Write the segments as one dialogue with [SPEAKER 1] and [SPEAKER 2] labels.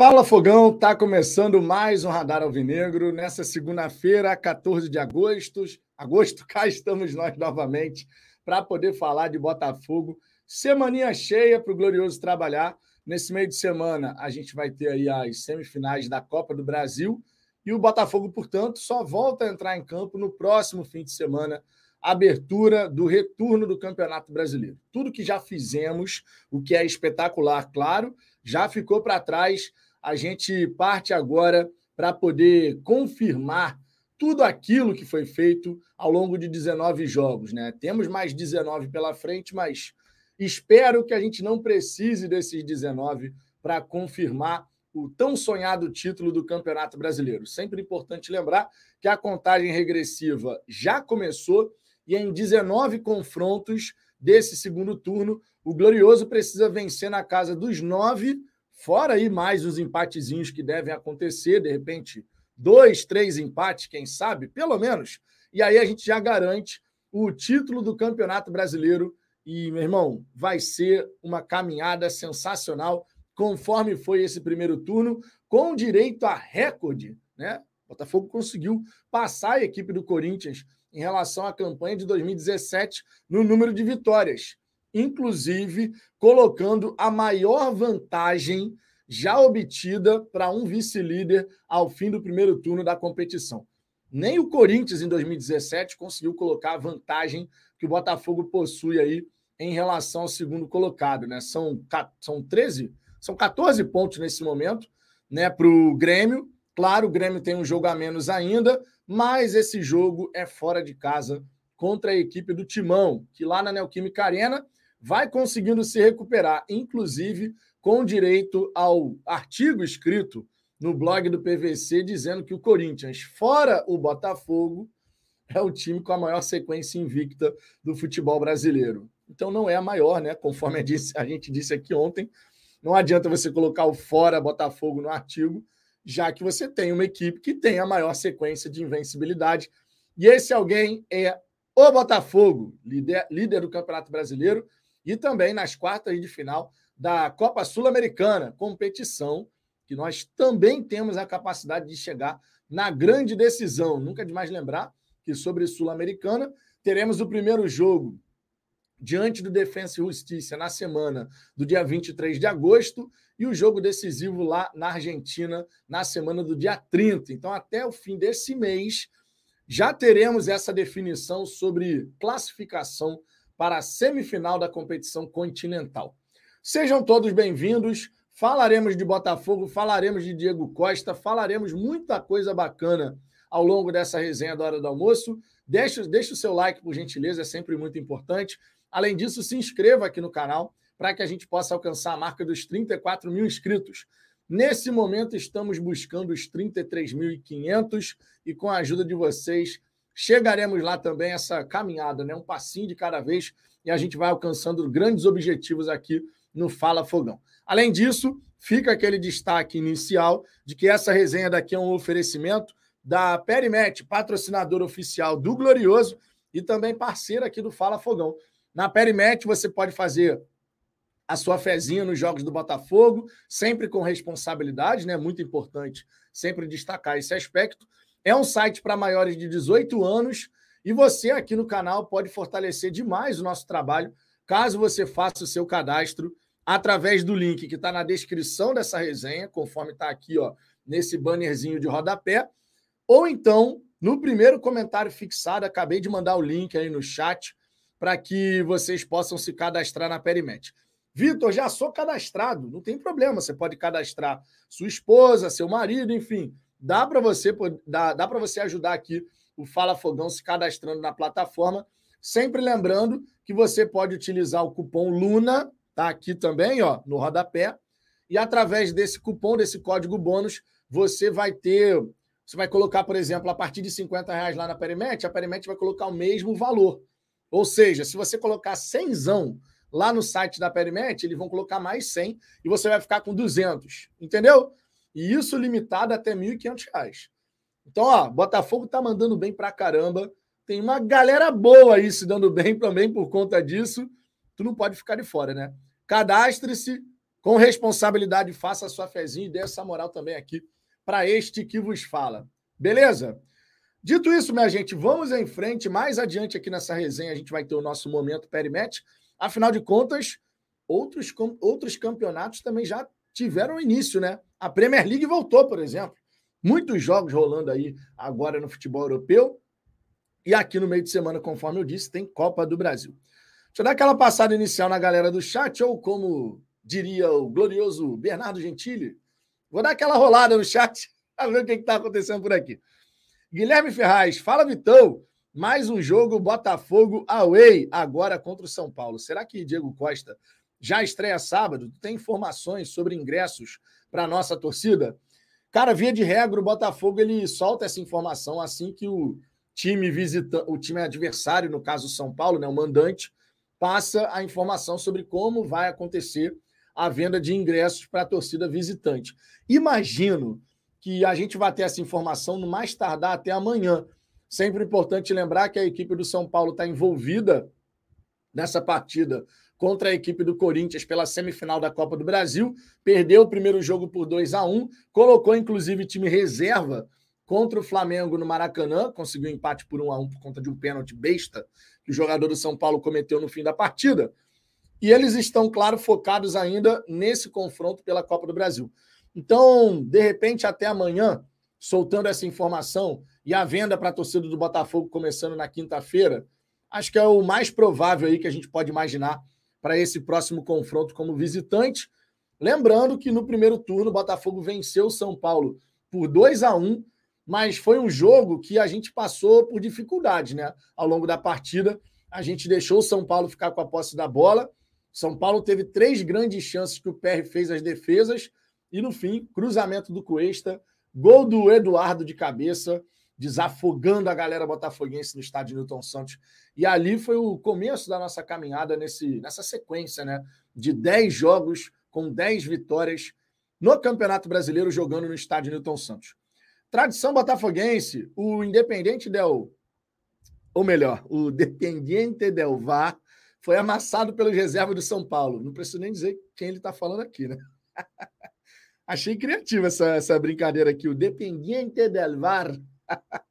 [SPEAKER 1] Fala Fogão, tá começando mais um Radar Alvinegro nessa segunda-feira, 14 de agosto. Agosto, cá estamos nós novamente para poder falar de Botafogo. Semaninha cheia para o Glorioso trabalhar. Nesse meio de semana, a gente vai ter aí as semifinais da Copa do Brasil e o Botafogo, portanto, só volta a entrar em campo no próximo fim de semana, abertura do retorno do Campeonato Brasileiro. Tudo que já fizemos, o que é espetacular, claro, já ficou para trás. A gente parte agora para poder confirmar tudo aquilo que foi feito ao longo de 19 jogos. Né? Temos mais 19 pela frente, mas espero que a gente não precise desses 19 para confirmar o tão sonhado título do Campeonato Brasileiro. Sempre importante lembrar que a contagem regressiva já começou e em 19 confrontos desse segundo turno, o Glorioso precisa vencer na casa dos nove, fora aí mais os empatezinhos que devem acontecer, de repente, dois, três empates, quem sabe, pelo menos. E aí a gente já garante o título do Campeonato Brasileiro. E, meu irmão, vai ser uma caminhada sensacional conforme foi esse primeiro turno, com direito a recorde, né? O Botafogo conseguiu passar a equipe do Corinthians em relação à campanha de 2017 no número de vitórias, inclusive colocando a maior vantagem já obtida para um vice-líder ao fim do primeiro turno da competição. Nem o Corinthians em 2017 conseguiu colocar a vantagem que o Botafogo possui aí em relação ao segundo colocado, né? São, são 13 são 14 pontos nesse momento né, para o Grêmio. Claro, o Grêmio tem um jogo a menos ainda, mas esse jogo é fora de casa contra a equipe do Timão, que lá na Neoquímica Arena vai conseguindo se recuperar, inclusive com direito ao artigo escrito no blog do PVC dizendo que o Corinthians, fora o Botafogo, é o time com a maior sequência invicta do futebol brasileiro. Então não é a maior, né? Conforme a gente disse aqui ontem, não adianta você colocar o fora Botafogo no artigo, já que você tem uma equipe que tem a maior sequência de invencibilidade. E esse alguém é o Botafogo, líder, líder do Campeonato Brasileiro e também nas quartas de final da Copa Sul-Americana, competição que nós também temos a capacidade de chegar na grande decisão. Nunca de mais lembrar que sobre Sul-Americana teremos o primeiro jogo diante do Defensa e Justiça na semana do dia 23 de agosto e o jogo decisivo lá na Argentina na semana do dia 30. Então, até o fim desse mês, já teremos essa definição sobre classificação para a semifinal da competição continental. Sejam todos bem-vindos. Falaremos de Botafogo, falaremos de Diego Costa, falaremos muita coisa bacana ao longo dessa resenha da hora do almoço. Deixe, deixe o seu like, por gentileza, é sempre muito importante. Além disso, se inscreva aqui no canal para que a gente possa alcançar a marca dos 34 mil inscritos. Nesse momento, estamos buscando os 33.500 e com a ajuda de vocês, chegaremos lá também essa caminhada, né? um passinho de cada vez, e a gente vai alcançando grandes objetivos aqui no Fala Fogão. Além disso, fica aquele destaque inicial de que essa resenha daqui é um oferecimento da Perimet, patrocinador oficial do Glorioso e também parceira aqui do Fala Fogão. Na Perimet, você pode fazer a sua fezinha nos jogos do Botafogo, sempre com responsabilidade, né? Muito importante sempre destacar esse aspecto. É um site para maiores de 18 anos e você aqui no canal pode fortalecer demais o nosso trabalho caso você faça o seu cadastro através do link que está na descrição dessa resenha, conforme está aqui ó, nesse bannerzinho de rodapé, ou então no primeiro comentário fixado, acabei de mandar o link aí no chat para que vocês possam se cadastrar na Perimet. Vitor, já sou cadastrado, não tem problema, você pode cadastrar sua esposa, seu marido, enfim, dá para você dá, dá você ajudar aqui o Fala Fogão se cadastrando na plataforma, sempre lembrando que você pode utilizar o cupom Luna, tá aqui também, ó, no rodapé, e através desse cupom, desse código bônus, você vai ter, você vai colocar, por exemplo, a partir de 50 reais lá na Perimet, a Perimet vai colocar o mesmo valor. Ou seja, se você colocar 100 lá no site da Perimet, eles vão colocar mais 100 e você vai ficar com 200, entendeu? E isso limitado até R$ 1.500. Então, ó, Botafogo tá mandando bem pra caramba. Tem uma galera boa aí se dando bem também por conta disso. Tu não pode ficar de fora, né? Cadastre-se, Com responsabilidade, faça a sua fezinha e dê essa moral também aqui para este que vos fala. Beleza? Dito isso, minha gente, vamos em frente. Mais adiante aqui nessa resenha, a gente vai ter o nosso momento Perimet. Afinal de contas, outros, outros campeonatos também já tiveram início, né? A Premier League voltou, por exemplo. Muitos jogos rolando aí agora no futebol europeu. E aqui no meio de semana, conforme eu disse, tem Copa do Brasil. Deixa eu dar aquela passada inicial na galera do chat, ou como diria o glorioso Bernardo Gentili, vou dar aquela rolada no chat para ver o que está acontecendo por aqui. Guilherme Ferraz, fala Vitão, mais um jogo Botafogo away agora contra o São Paulo. Será que Diego Costa já estreia sábado? Tem informações sobre ingressos para a nossa torcida? Cara, via de regra, o Botafogo ele solta essa informação assim que o time visita, o time adversário, no caso São Paulo, né, o mandante, passa a informação sobre como vai acontecer a venda de ingressos para a torcida visitante. Imagino que a gente vai ter essa informação no mais tardar até amanhã. Sempre importante lembrar que a equipe do São Paulo está envolvida nessa partida contra a equipe do Corinthians pela semifinal da Copa do Brasil. Perdeu o primeiro jogo por 2 a 1 colocou inclusive time reserva contra o Flamengo no Maracanã, conseguiu empate por 1 a 1 por conta de um pênalti besta que o jogador do São Paulo cometeu no fim da partida. E eles estão, claro, focados ainda nesse confronto pela Copa do Brasil. Então, de repente, até amanhã, soltando essa informação e a venda para a torcida do Botafogo começando na quinta-feira, acho que é o mais provável aí que a gente pode imaginar para esse próximo confronto como visitante. Lembrando que no primeiro turno o Botafogo venceu o São Paulo por 2 a 1 mas foi um jogo que a gente passou por dificuldade, né? Ao longo da partida, a gente deixou o São Paulo ficar com a posse da bola. São Paulo teve três grandes chances que o PR fez as defesas e no fim, cruzamento do Cuesta, gol do Eduardo de cabeça, desafogando a galera botafoguense no estádio Newton Santos. E ali foi o começo da nossa caminhada nesse, nessa sequência, né? De 10 jogos com 10 vitórias no Campeonato Brasileiro jogando no estádio Newton Santos. Tradição botafoguense, o Independente Del ou melhor, o Dependiente Del Var foi amassado pelo reserva do São Paulo. Não preciso nem dizer quem ele está falando aqui, né? Achei criativa essa, essa brincadeira aqui, o Dependiente del VAR.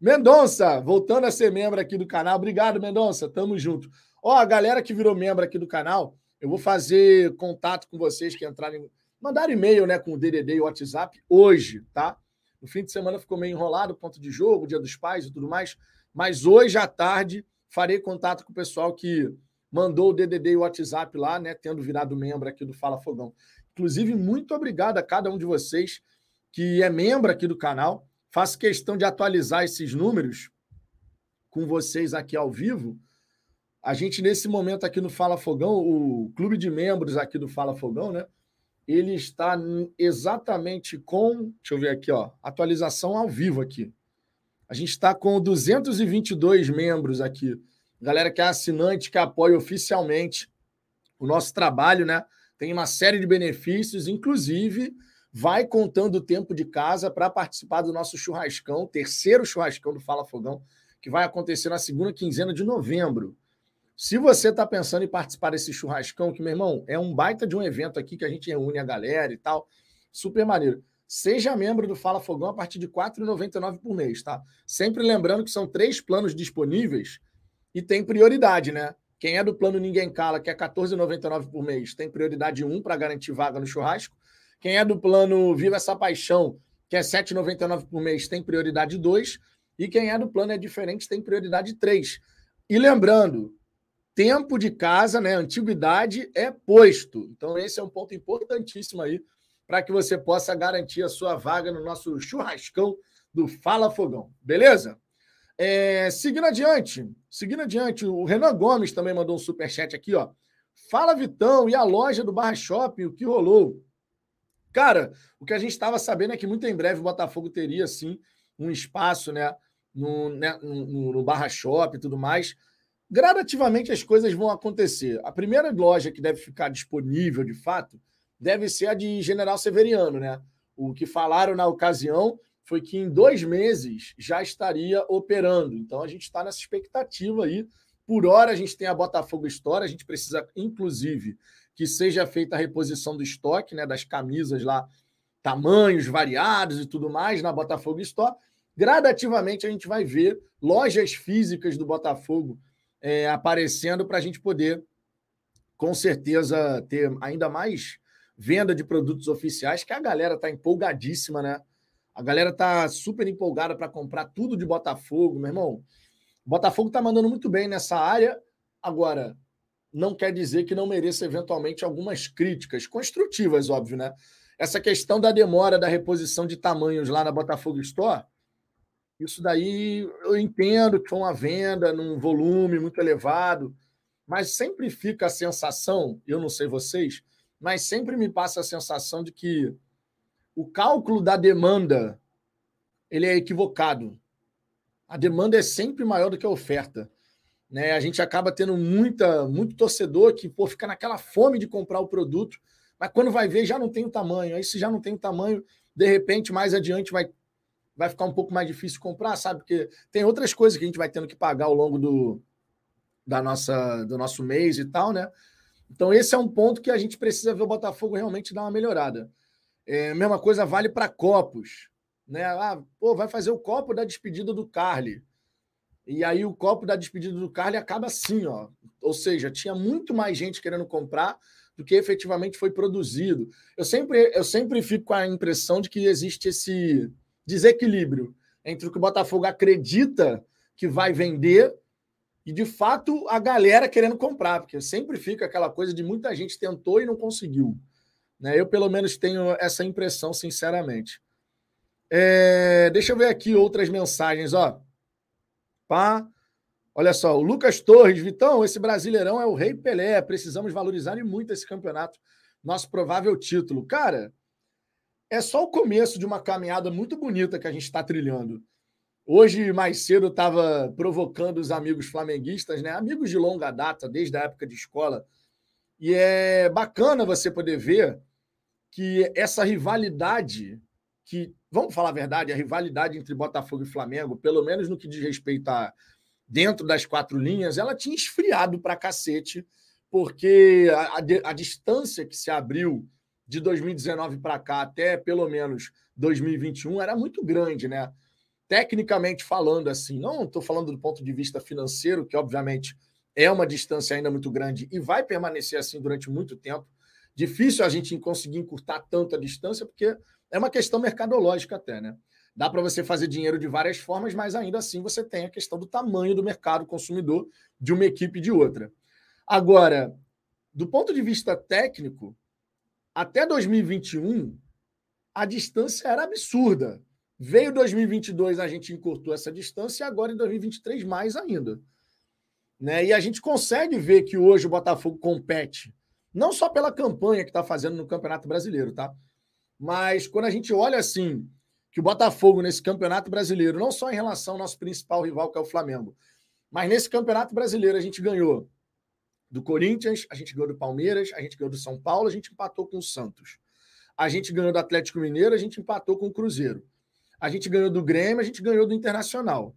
[SPEAKER 1] Mendonça, voltando a ser membro aqui do canal. Obrigado, Mendonça. Tamo junto. Ó, a galera que virou membro aqui do canal, eu vou fazer contato com vocês que entrarem, mandar e-mail, né, com o DDD e o WhatsApp hoje, tá? No fim de semana ficou meio enrolado, ponto de jogo, dia dos pais e tudo mais, mas hoje à tarde farei contato com o pessoal que mandou o DDD e o WhatsApp lá, né, tendo virado membro aqui do Fala Fogão. Inclusive, muito obrigado a cada um de vocês que é membro aqui do canal. Faço questão de atualizar esses números com vocês aqui ao vivo. A gente, nesse momento aqui no Fala Fogão, o clube de membros aqui do Fala Fogão, né? Ele está exatamente com. Deixa eu ver aqui, ó. Atualização ao vivo aqui. A gente está com 222 membros aqui. Galera que é assinante, que apoia oficialmente o nosso trabalho, né? tem uma série de benefícios, inclusive vai contando o tempo de casa para participar do nosso churrascão, terceiro churrascão do Fala Fogão, que vai acontecer na segunda quinzena de novembro. Se você está pensando em participar desse churrascão, que, meu irmão, é um baita de um evento aqui que a gente reúne a galera e tal, super maneiro. Seja membro do Fala Fogão a partir de R$ 4,99 por mês, tá? Sempre lembrando que são três planos disponíveis e tem prioridade, né? Quem é do plano Ninguém Cala, que é R$14,99 por mês, tem prioridade 1 para garantir vaga no churrasco. Quem é do plano Viva Essa Paixão, que é R$7,99 por mês, tem prioridade 2. E quem é do plano É Diferente tem prioridade 3. E lembrando, tempo de casa, né, antiguidade é posto. Então esse é um ponto importantíssimo aí para que você possa garantir a sua vaga no nosso churrascão do Fala Fogão. Beleza? É, seguindo adiante, seguindo adiante, o Renan Gomes também mandou um superchat aqui, ó. Fala, Vitão, e a loja do Barra Shopping, o que rolou? Cara, o que a gente estava sabendo é que muito em breve o Botafogo teria, sim, um espaço, né, no, né, no, no Barra Shopping e tudo mais. Gradativamente as coisas vão acontecer. A primeira loja que deve ficar disponível, de fato, deve ser a de General Severiano, né? O que falaram na ocasião foi que em dois meses já estaria operando. Então a gente está nessa expectativa aí. Por hora a gente tem a Botafogo Store, a gente precisa, inclusive, que seja feita a reposição do estoque, né, das camisas lá, tamanhos variados e tudo mais na Botafogo Store. Gradativamente a gente vai ver lojas físicas do Botafogo é, aparecendo para a gente poder, com certeza, ter ainda mais venda de produtos oficiais, que a galera está empolgadíssima, né? A galera tá super empolgada para comprar tudo de Botafogo, meu irmão. Botafogo tá mandando muito bem nessa área. Agora, não quer dizer que não mereça eventualmente algumas críticas construtivas, óbvio, né? Essa questão da demora da reposição de tamanhos lá na Botafogo Store, isso daí eu entendo que foi uma venda num volume muito elevado, mas sempre fica a sensação, eu não sei vocês, mas sempre me passa a sensação de que o cálculo da demanda ele é equivocado. A demanda é sempre maior do que a oferta. Né? A gente acaba tendo muita, muito torcedor que pô, fica naquela fome de comprar o produto, mas quando vai ver já não tem o tamanho. Aí se já não tem o tamanho, de repente mais adiante vai, vai ficar um pouco mais difícil comprar, sabe? Porque tem outras coisas que a gente vai tendo que pagar ao longo do, da nossa, do nosso mês e tal, né? Então esse é um ponto que a gente precisa ver o Botafogo realmente dar uma melhorada. É, mesma coisa vale para copos. Né? Ah, pô, vai fazer o copo da despedida do Carly. E aí o copo da despedida do Carly acaba assim, ó. Ou seja, tinha muito mais gente querendo comprar do que efetivamente foi produzido. Eu sempre, eu sempre fico com a impressão de que existe esse desequilíbrio entre o que o Botafogo acredita que vai vender e, de fato, a galera querendo comprar, porque sempre fica aquela coisa de muita gente tentou e não conseguiu. Né? Eu, pelo menos, tenho essa impressão, sinceramente. É, deixa eu ver aqui outras mensagens. Ó. Pá. Olha só, o Lucas Torres, Vitão, esse Brasileirão é o Rei Pelé. Precisamos valorizar e muito esse campeonato, nosso provável título. Cara, é só o começo de uma caminhada muito bonita que a gente está trilhando. Hoje, mais cedo, estava provocando os amigos flamenguistas, né? Amigos de longa data, desde a época de escola. E é bacana você poder ver que essa rivalidade, que, vamos falar a verdade, a rivalidade entre Botafogo e Flamengo, pelo menos no que diz respeito a dentro das quatro linhas, ela tinha esfriado para cacete, porque a, a, a distância que se abriu de 2019 para cá até pelo menos 2021 era muito grande, né? Tecnicamente falando, assim, não estou falando do ponto de vista financeiro, que obviamente é uma distância ainda muito grande e vai permanecer assim durante muito tempo, Difícil a gente conseguir encurtar tanto a distância, porque é uma questão mercadológica até, né? Dá para você fazer dinheiro de várias formas, mas ainda assim você tem a questão do tamanho do mercado consumidor de uma equipe e de outra. Agora, do ponto de vista técnico, até 2021, a distância era absurda. Veio 2022, a gente encurtou essa distância e agora em 2023 mais ainda. Né? E a gente consegue ver que hoje o Botafogo compete não só pela campanha que está fazendo no Campeonato Brasileiro, tá? Mas quando a gente olha assim, que o Botafogo nesse Campeonato Brasileiro, não só em relação ao nosso principal rival, que é o Flamengo, mas nesse Campeonato Brasileiro a gente ganhou do Corinthians, a gente ganhou do Palmeiras, a gente ganhou do São Paulo, a gente empatou com o Santos. A gente ganhou do Atlético Mineiro, a gente empatou com o Cruzeiro. A gente ganhou do Grêmio, a gente ganhou do Internacional.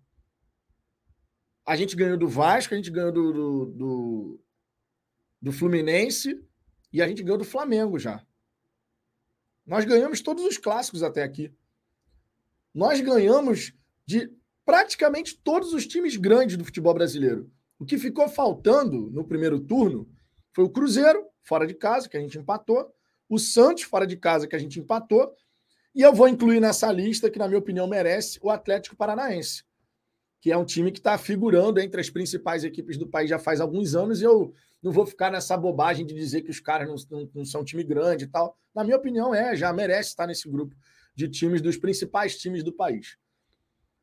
[SPEAKER 1] A gente ganhou do Vasco, a gente ganhou do, do, do do Fluminense e a gente ganhou do Flamengo já. Nós ganhamos todos os clássicos até aqui. Nós ganhamos de praticamente todos os times grandes do futebol brasileiro. O que ficou faltando no primeiro turno foi o Cruzeiro, fora de casa, que a gente empatou, o Santos, fora de casa, que a gente empatou, e eu vou incluir nessa lista, que na minha opinião merece, o Atlético Paranaense, que é um time que está figurando entre as principais equipes do país já faz alguns anos, e eu não vou ficar nessa bobagem de dizer que os caras não, não, não são time grande e tal. Na minha opinião, é, já merece estar nesse grupo de times dos principais times do país.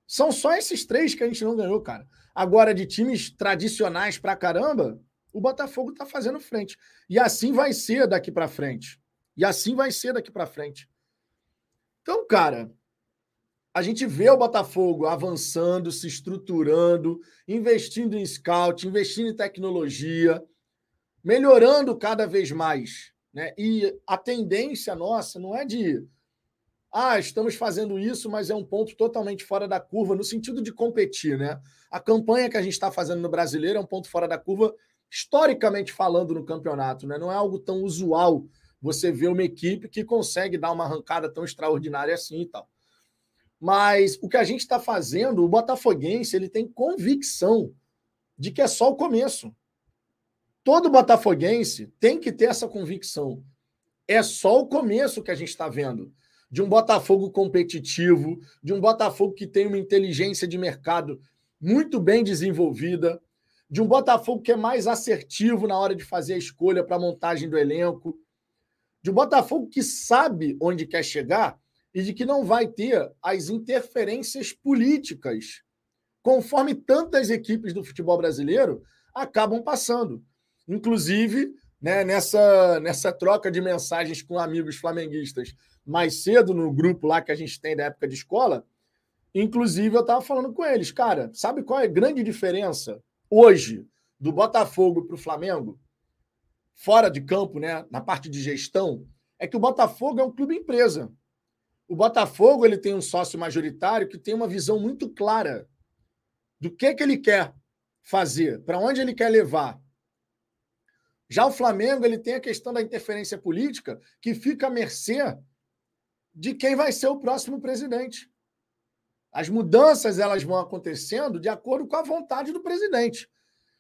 [SPEAKER 1] São só esses três que a gente não ganhou, cara. Agora, de times tradicionais pra caramba, o Botafogo tá fazendo frente. E assim vai ser daqui para frente. E assim vai ser daqui para frente. Então, cara, a gente vê o Botafogo avançando, se estruturando, investindo em scout, investindo em tecnologia melhorando cada vez mais. Né? E a tendência nossa não é de ah, estamos fazendo isso, mas é um ponto totalmente fora da curva, no sentido de competir, né? A campanha que a gente está fazendo no brasileiro é um ponto fora da curva historicamente falando no campeonato, né? Não é algo tão usual você ver uma equipe que consegue dar uma arrancada tão extraordinária assim e tal. Mas o que a gente está fazendo, o Botafoguense, ele tem convicção de que é só o começo. Todo botafoguense tem que ter essa convicção. É só o começo que a gente está vendo. De um Botafogo competitivo, de um Botafogo que tem uma inteligência de mercado muito bem desenvolvida, de um Botafogo que é mais assertivo na hora de fazer a escolha para a montagem do elenco, de um Botafogo que sabe onde quer chegar e de que não vai ter as interferências políticas, conforme tantas equipes do futebol brasileiro acabam passando. Inclusive, né, nessa, nessa troca de mensagens com amigos flamenguistas mais cedo no grupo lá que a gente tem da época de escola, inclusive eu estava falando com eles, cara, sabe qual é a grande diferença hoje do Botafogo para o Flamengo? Fora de campo, né, na parte de gestão, é que o Botafogo é um clube empresa. O Botafogo ele tem um sócio majoritário que tem uma visão muito clara do que, que ele quer fazer, para onde ele quer levar. Já o Flamengo ele tem a questão da interferência política que fica à mercê de quem vai ser o próximo presidente. As mudanças elas vão acontecendo de acordo com a vontade do presidente.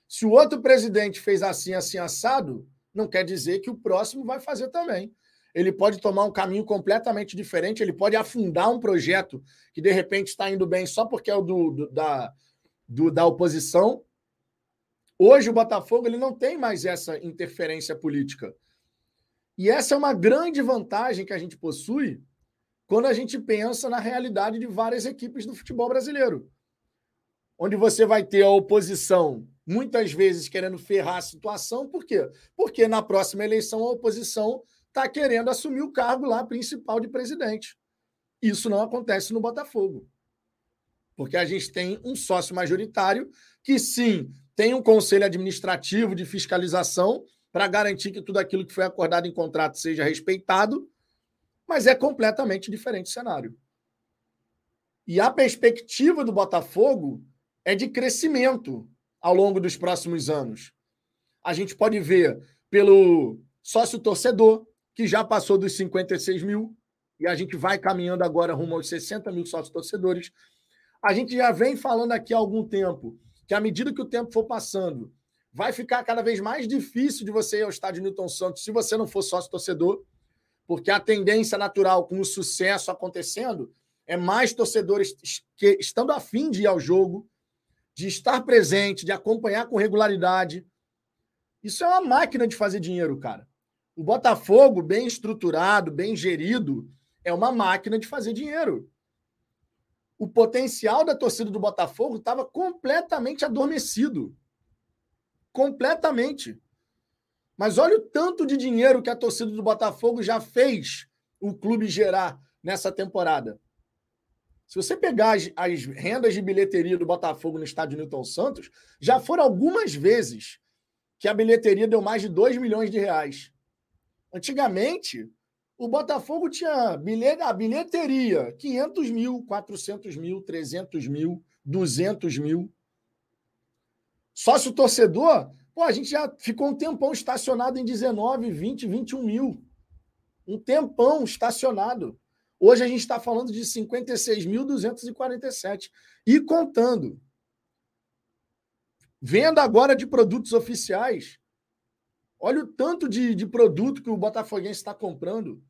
[SPEAKER 1] Se o outro presidente fez assim, assim, assado, não quer dizer que o próximo vai fazer também ele pode tomar um caminho completamente diferente, ele pode afundar um projeto que de repente está indo bem só porque é o do, do da, do, da oposição. Hoje o Botafogo ele não tem mais essa interferência política. E essa é uma grande vantagem que a gente possui quando a gente pensa na realidade de várias equipes do futebol brasileiro. Onde você vai ter a oposição muitas vezes querendo ferrar a situação, por quê? Porque na próxima eleição a oposição está querendo assumir o cargo lá principal de presidente. Isso não acontece no Botafogo. Porque a gente tem um sócio majoritário que, sim, tem um conselho administrativo de fiscalização para garantir que tudo aquilo que foi acordado em contrato seja respeitado, mas é completamente diferente o cenário. E a perspectiva do Botafogo é de crescimento ao longo dos próximos anos. A gente pode ver pelo sócio torcedor, que já passou dos 56 mil, e a gente vai caminhando agora rumo aos 60 mil sócios torcedores. A gente já vem falando aqui há algum tempo que, à medida que o tempo for passando, vai ficar cada vez mais difícil de você ir ao estádio Newton Santos se você não for sócio torcedor, porque a tendência natural, com o sucesso acontecendo, é mais torcedores que estando afim de ir ao jogo, de estar presente, de acompanhar com regularidade. Isso é uma máquina de fazer dinheiro, cara. O Botafogo, bem estruturado, bem gerido, é uma máquina de fazer dinheiro. O potencial da torcida do Botafogo estava completamente adormecido. Completamente. Mas olha o tanto de dinheiro que a torcida do Botafogo já fez o clube gerar nessa temporada. Se você pegar as, as, rendas de bilheteria do Botafogo no estádio Newton Santos, já foram algumas vezes que a bilheteria deu mais de 2 milhões de reais. Antigamente, o Botafogo tinha bilhete, a bilheteria 500 mil, 400 mil, 300 mil, 200 mil. Sócio torcedor, pô, a gente já ficou um tempão estacionado em 19, 20, 21 mil. Um tempão estacionado. Hoje a gente está falando de 56.247 e contando. Venda agora de produtos oficiais, Olha o tanto de, de produto que o Botafoguense está comprando.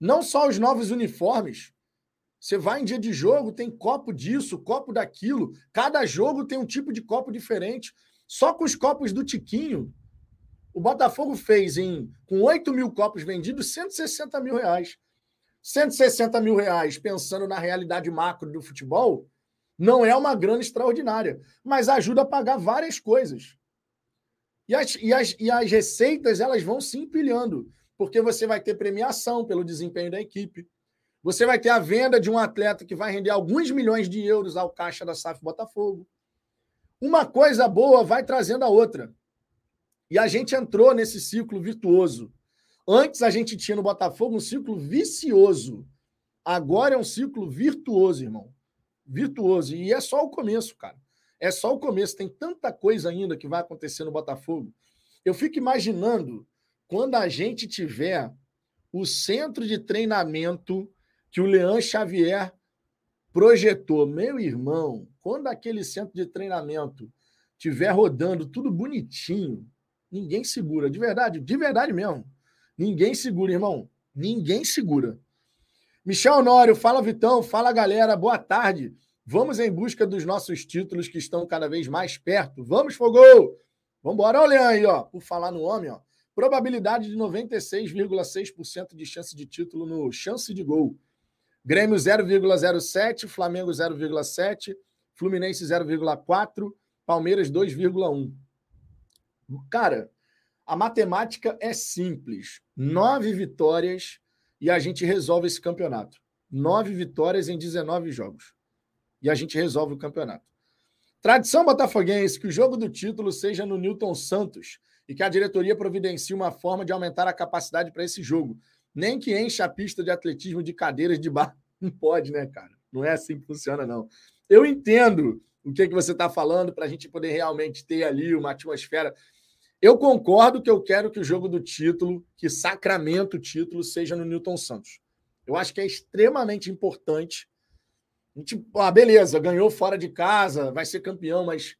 [SPEAKER 1] Não só os novos uniformes. Você vai em dia de jogo, tem copo disso, copo daquilo. Cada jogo tem um tipo de copo diferente. Só com os copos do Tiquinho, o Botafogo fez em com 8 mil copos vendidos, 160 mil reais. 160 mil reais, pensando na realidade macro do futebol, não é uma grana extraordinária, mas ajuda a pagar várias coisas. E as, e as, e as receitas elas vão se empilhando, porque você vai ter premiação pelo desempenho da equipe. Você vai ter a venda de um atleta que vai render alguns milhões de euros ao caixa da SAF Botafogo. Uma coisa boa vai trazendo a outra. E a gente entrou nesse ciclo virtuoso. Antes a gente tinha no Botafogo um ciclo vicioso. Agora é um ciclo virtuoso, irmão. Virtuoso. E é só o começo, cara. É só o começo, tem tanta coisa ainda que vai acontecer no Botafogo. Eu fico imaginando quando a gente tiver o centro de treinamento que o Leão Xavier projetou. Meu irmão, quando aquele centro de treinamento tiver rodando tudo bonitinho, ninguém segura, de verdade, de verdade mesmo. Ninguém segura, irmão. Ninguém segura. Michel Honório, fala Vitão, fala galera, boa tarde. Vamos em busca dos nossos títulos que estão cada vez mais perto. Vamos, Fogol! Vamos embora, olha aí, ó. Por falar no homem, ó. Probabilidade de 96,6% de chance de título no chance de gol. Grêmio 0,07, Flamengo 0,7, Fluminense 0,4, Palmeiras 2,1. Cara, a matemática é simples. Nove vitórias e a gente resolve esse campeonato. Nove vitórias em 19 jogos. E a gente resolve o campeonato. Tradição botafoguense que o jogo do título seja no Newton Santos e que a diretoria providencie uma forma de aumentar a capacidade para esse jogo. Nem que encha a pista de atletismo de cadeiras de bar. Não pode, né, cara? Não é assim que funciona, não. Eu entendo o que, é que você está falando para a gente poder realmente ter ali uma atmosfera. Eu concordo que eu quero que o jogo do título, que sacramento o título, seja no Newton Santos. Eu acho que é extremamente importante. A gente, ah, beleza, ganhou fora de casa, vai ser campeão, mas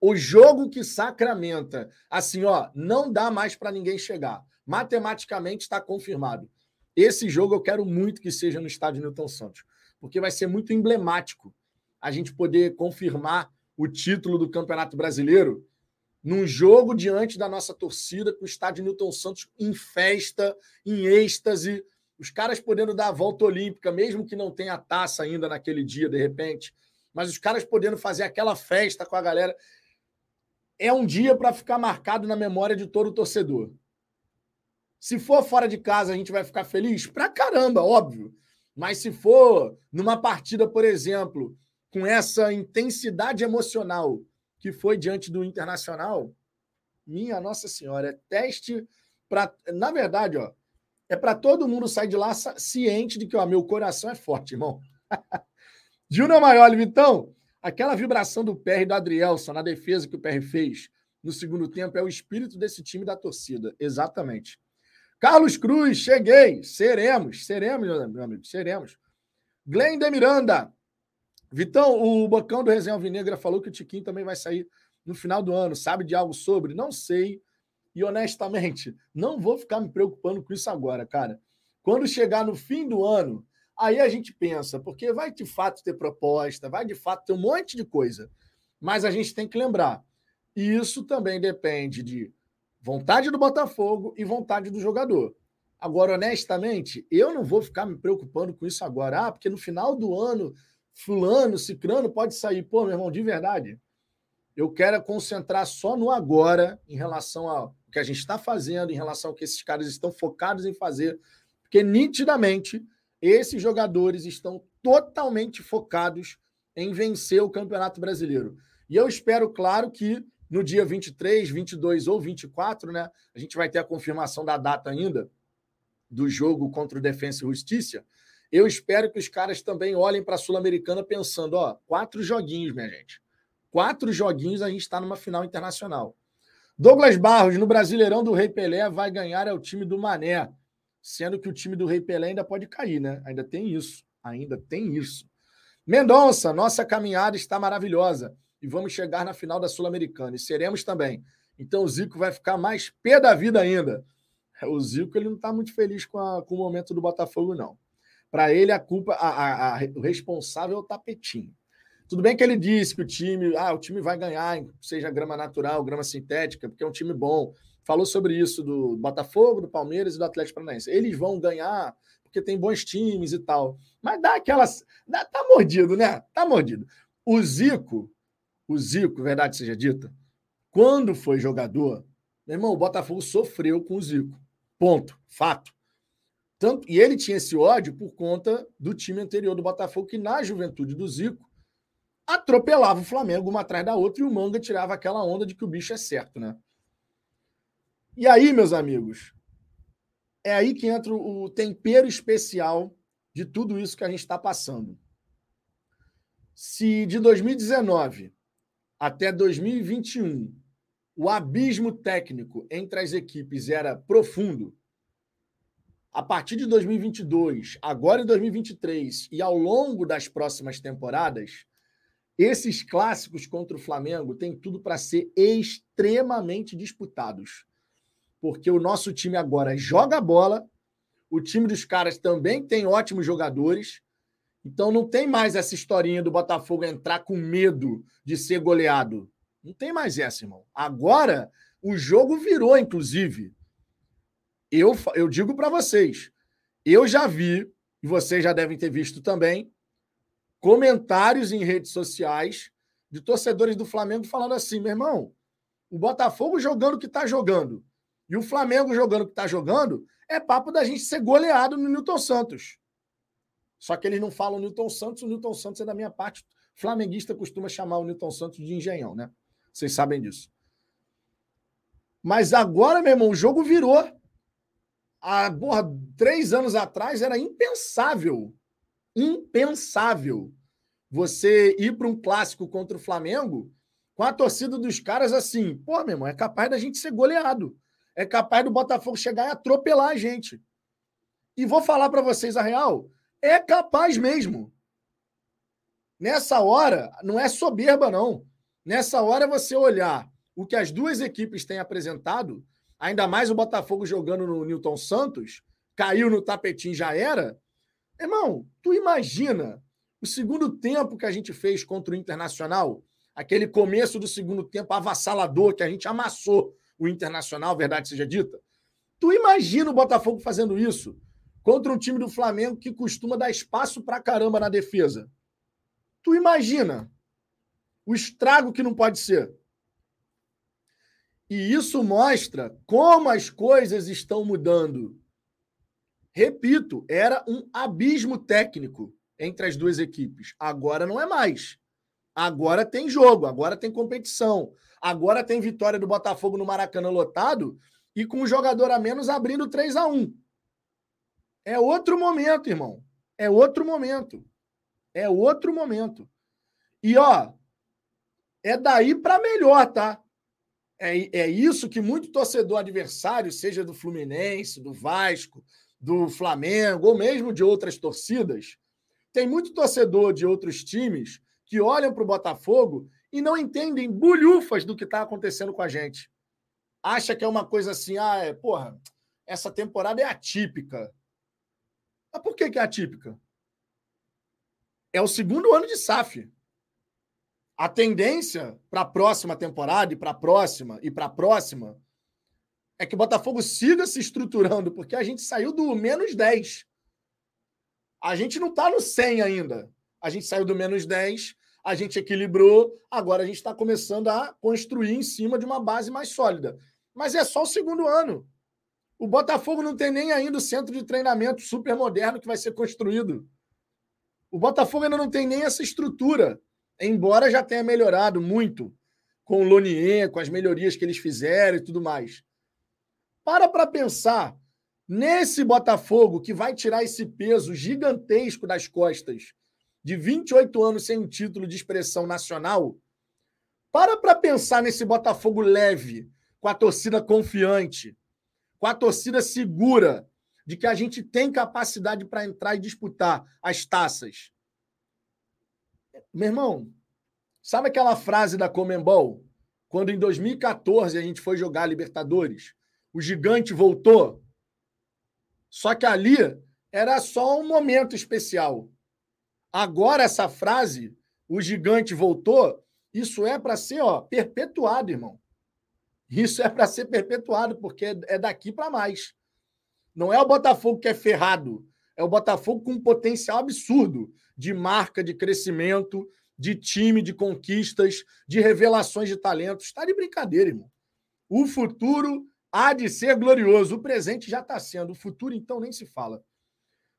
[SPEAKER 1] o jogo que sacramenta, assim, ó, não dá mais para ninguém chegar. Matematicamente está confirmado. Esse jogo eu quero muito que seja no estádio Newton Santos, porque vai ser muito emblemático a gente poder confirmar o título do Campeonato Brasileiro num jogo diante da nossa torcida, com o estádio Newton Santos em festa, em êxtase, os caras podendo dar a volta olímpica, mesmo que não tenha taça ainda naquele dia, de repente, mas os caras podendo fazer aquela festa com a galera. É um dia para ficar marcado na memória de todo o torcedor. Se for fora de casa, a gente vai ficar feliz? Pra caramba, óbvio. Mas se for numa partida, por exemplo, com essa intensidade emocional que foi diante do Internacional, minha Nossa Senhora, é teste para. Na verdade, ó, é para todo mundo sair de lá ciente de que o meu coração é forte, irmão. Júnior Maioli, Vitão, aquela vibração do PR e do Adrielson na defesa que o PR fez no segundo tempo é o espírito desse time da torcida. Exatamente. Carlos Cruz, cheguei. Seremos, seremos, meu amigo, seremos. Glenn Miranda, Vitão, o Bocão do Resenha Alvinegra falou que o Tiquinho também vai sair no final do ano. Sabe de algo sobre? Não sei. E honestamente, não vou ficar me preocupando com isso agora, cara. Quando chegar no fim do ano, aí a gente pensa, porque vai de fato ter proposta, vai de fato ter um monte de coisa. Mas a gente tem que lembrar, isso também depende de vontade do Botafogo e vontade do jogador. Agora, honestamente, eu não vou ficar me preocupando com isso agora. Ah, porque no final do ano fulano, cicrano pode sair. Pô, meu irmão, de verdade, eu quero concentrar só no agora em relação ao que a gente está fazendo, em relação ao que esses caras estão focados em fazer, porque nitidamente esses jogadores estão totalmente focados em vencer o Campeonato Brasileiro. E eu espero, claro, que no dia 23, 22 ou 24, né, a gente vai ter a confirmação da data ainda do jogo contra o Defensa e Justiça eu espero que os caras também olhem para a Sul-Americana pensando: ó, quatro joguinhos, minha gente. Quatro joguinhos a gente está numa final internacional. Douglas Barros, no Brasileirão do Rei Pelé, vai ganhar é o time do Mané. Sendo que o time do Rei Pelé ainda pode cair, né? Ainda tem isso. Ainda tem isso. Mendonça, nossa caminhada está maravilhosa. E vamos chegar na final da Sul-Americana. E seremos também. Então o Zico vai ficar mais pé da vida ainda. O Zico ele não está muito feliz com, a, com o momento do Botafogo, não. Para ele, a culpa, a, a, o responsável é o tapetinho. Tudo bem que ele disse que o time, ah, o time vai ganhar, seja grama natural, grama sintética, porque é um time bom. Falou sobre isso do Botafogo, do Palmeiras e do Atlético Paranaense. Eles vão ganhar porque tem bons times e tal. Mas dá aquelas. Dá, tá mordido, né? Tá mordido. O Zico, o Zico, verdade seja dita, quando foi jogador, meu irmão, o Botafogo sofreu com o Zico. Ponto. Fato. Tanto, e ele tinha esse ódio por conta do time anterior do Botafogo, que na juventude do Zico atropelava o Flamengo uma atrás da outra e o Manga tirava aquela onda de que o bicho é certo, né? E aí, meus amigos, é aí que entra o tempero especial de tudo isso que a gente está passando. Se de 2019 até 2021 o abismo técnico entre as equipes era profundo, a partir de 2022, agora em 2023 e ao longo das próximas temporadas, esses clássicos contra o Flamengo têm tudo para ser extremamente disputados. Porque o nosso time agora joga bola, o time dos caras também tem ótimos jogadores, então não tem mais essa historinha do Botafogo entrar com medo de ser goleado. Não tem mais essa, irmão. Agora o jogo virou, inclusive. Eu, eu digo para vocês, eu já vi, e vocês já devem ter visto também, comentários em redes sociais de torcedores do Flamengo falando assim: meu irmão, o Botafogo jogando o que está jogando e o Flamengo jogando o que está jogando é papo da gente ser goleado no Newton Santos. Só que eles não falam Newton Santos, o Newton Santos é da minha parte. Flamenguista costuma chamar o Newton Santos de engenhão, né? Vocês sabem disso. Mas agora, meu irmão, o jogo virou. Há porra, três anos atrás era impensável. Impensável você ir para um clássico contra o Flamengo com a torcida dos caras assim. Pô, meu irmão, é capaz da gente ser goleado. É capaz do Botafogo chegar e atropelar a gente. E vou falar para vocês a real. É capaz mesmo. Nessa hora, não é soberba, não. Nessa hora é você olhar o que as duas equipes têm apresentado, ainda mais o Botafogo jogando no Newton Santos, caiu no tapetinho já era. Irmão, tu imagina o segundo tempo que a gente fez contra o Internacional, aquele começo do segundo tempo avassalador que a gente amassou o Internacional, verdade seja dita. Tu imagina o Botafogo fazendo isso contra um time do Flamengo que costuma dar espaço pra caramba na defesa. Tu imagina o estrago que não pode ser. E isso mostra como as coisas estão mudando. Repito, era um abismo técnico entre as duas equipes. Agora não é mais. Agora tem jogo, agora tem competição. Agora tem vitória do Botafogo no Maracanã lotado e com um jogador a menos abrindo 3 a 1 É outro momento, irmão. É outro momento. É outro momento. E, ó, é daí para melhor, tá? É, é isso que muito torcedor adversário, seja do Fluminense, do Vasco, do Flamengo, ou mesmo de outras torcidas, tem muito torcedor de outros times que olham para o Botafogo e não entendem bulhufas do que está acontecendo com a gente. Acha que é uma coisa assim, ah, é, porra, essa temporada é atípica. Mas por que, que é atípica? É o segundo ano de SAF. A tendência para a próxima temporada e para a próxima e para a próxima é que o Botafogo siga se estruturando, porque a gente saiu do menos 10. A gente não está no 100 ainda. A gente saiu do menos 10, a gente equilibrou, agora a gente está começando a construir em cima de uma base mais sólida. Mas é só o segundo ano. O Botafogo não tem nem ainda o centro de treinamento super moderno que vai ser construído. O Botafogo ainda não tem nem essa estrutura embora já tenha melhorado muito com o Lonier, com as melhorias que eles fizeram e tudo mais. Para para pensar nesse Botafogo que vai tirar esse peso gigantesco das costas de 28 anos sem um título de expressão nacional. Para para pensar nesse Botafogo leve, com a torcida confiante, com a torcida segura de que a gente tem capacidade para entrar e disputar as taças. Meu irmão, sabe aquela frase da Comembol? Quando em 2014 a gente foi jogar a Libertadores, o gigante voltou. Só que ali era só um momento especial. Agora essa frase, o gigante voltou, isso é para ser, ó, perpetuado, irmão. Isso é para ser perpetuado, porque é daqui para mais. Não é o Botafogo que é ferrado, é o Botafogo com um potencial absurdo de marca, de crescimento, de time, de conquistas, de revelações de talentos. Está de brincadeira, irmão. O futuro há de ser glorioso. O presente já está sendo. O futuro, então, nem se fala.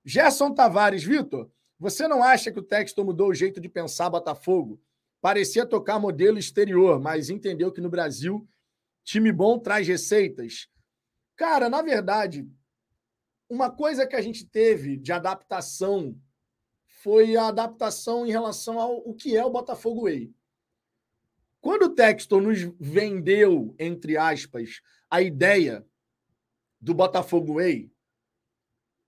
[SPEAKER 1] Gerson Tavares, Vitor, você não acha que o texto mudou o jeito de pensar Botafogo? Parecia tocar modelo exterior, mas entendeu que no Brasil, time bom traz receitas. Cara, na verdade, uma coisa que a gente teve de adaptação foi a adaptação em relação ao o que é o Botafogo Way. Quando o Textor nos vendeu, entre aspas, a ideia do Botafogo Way,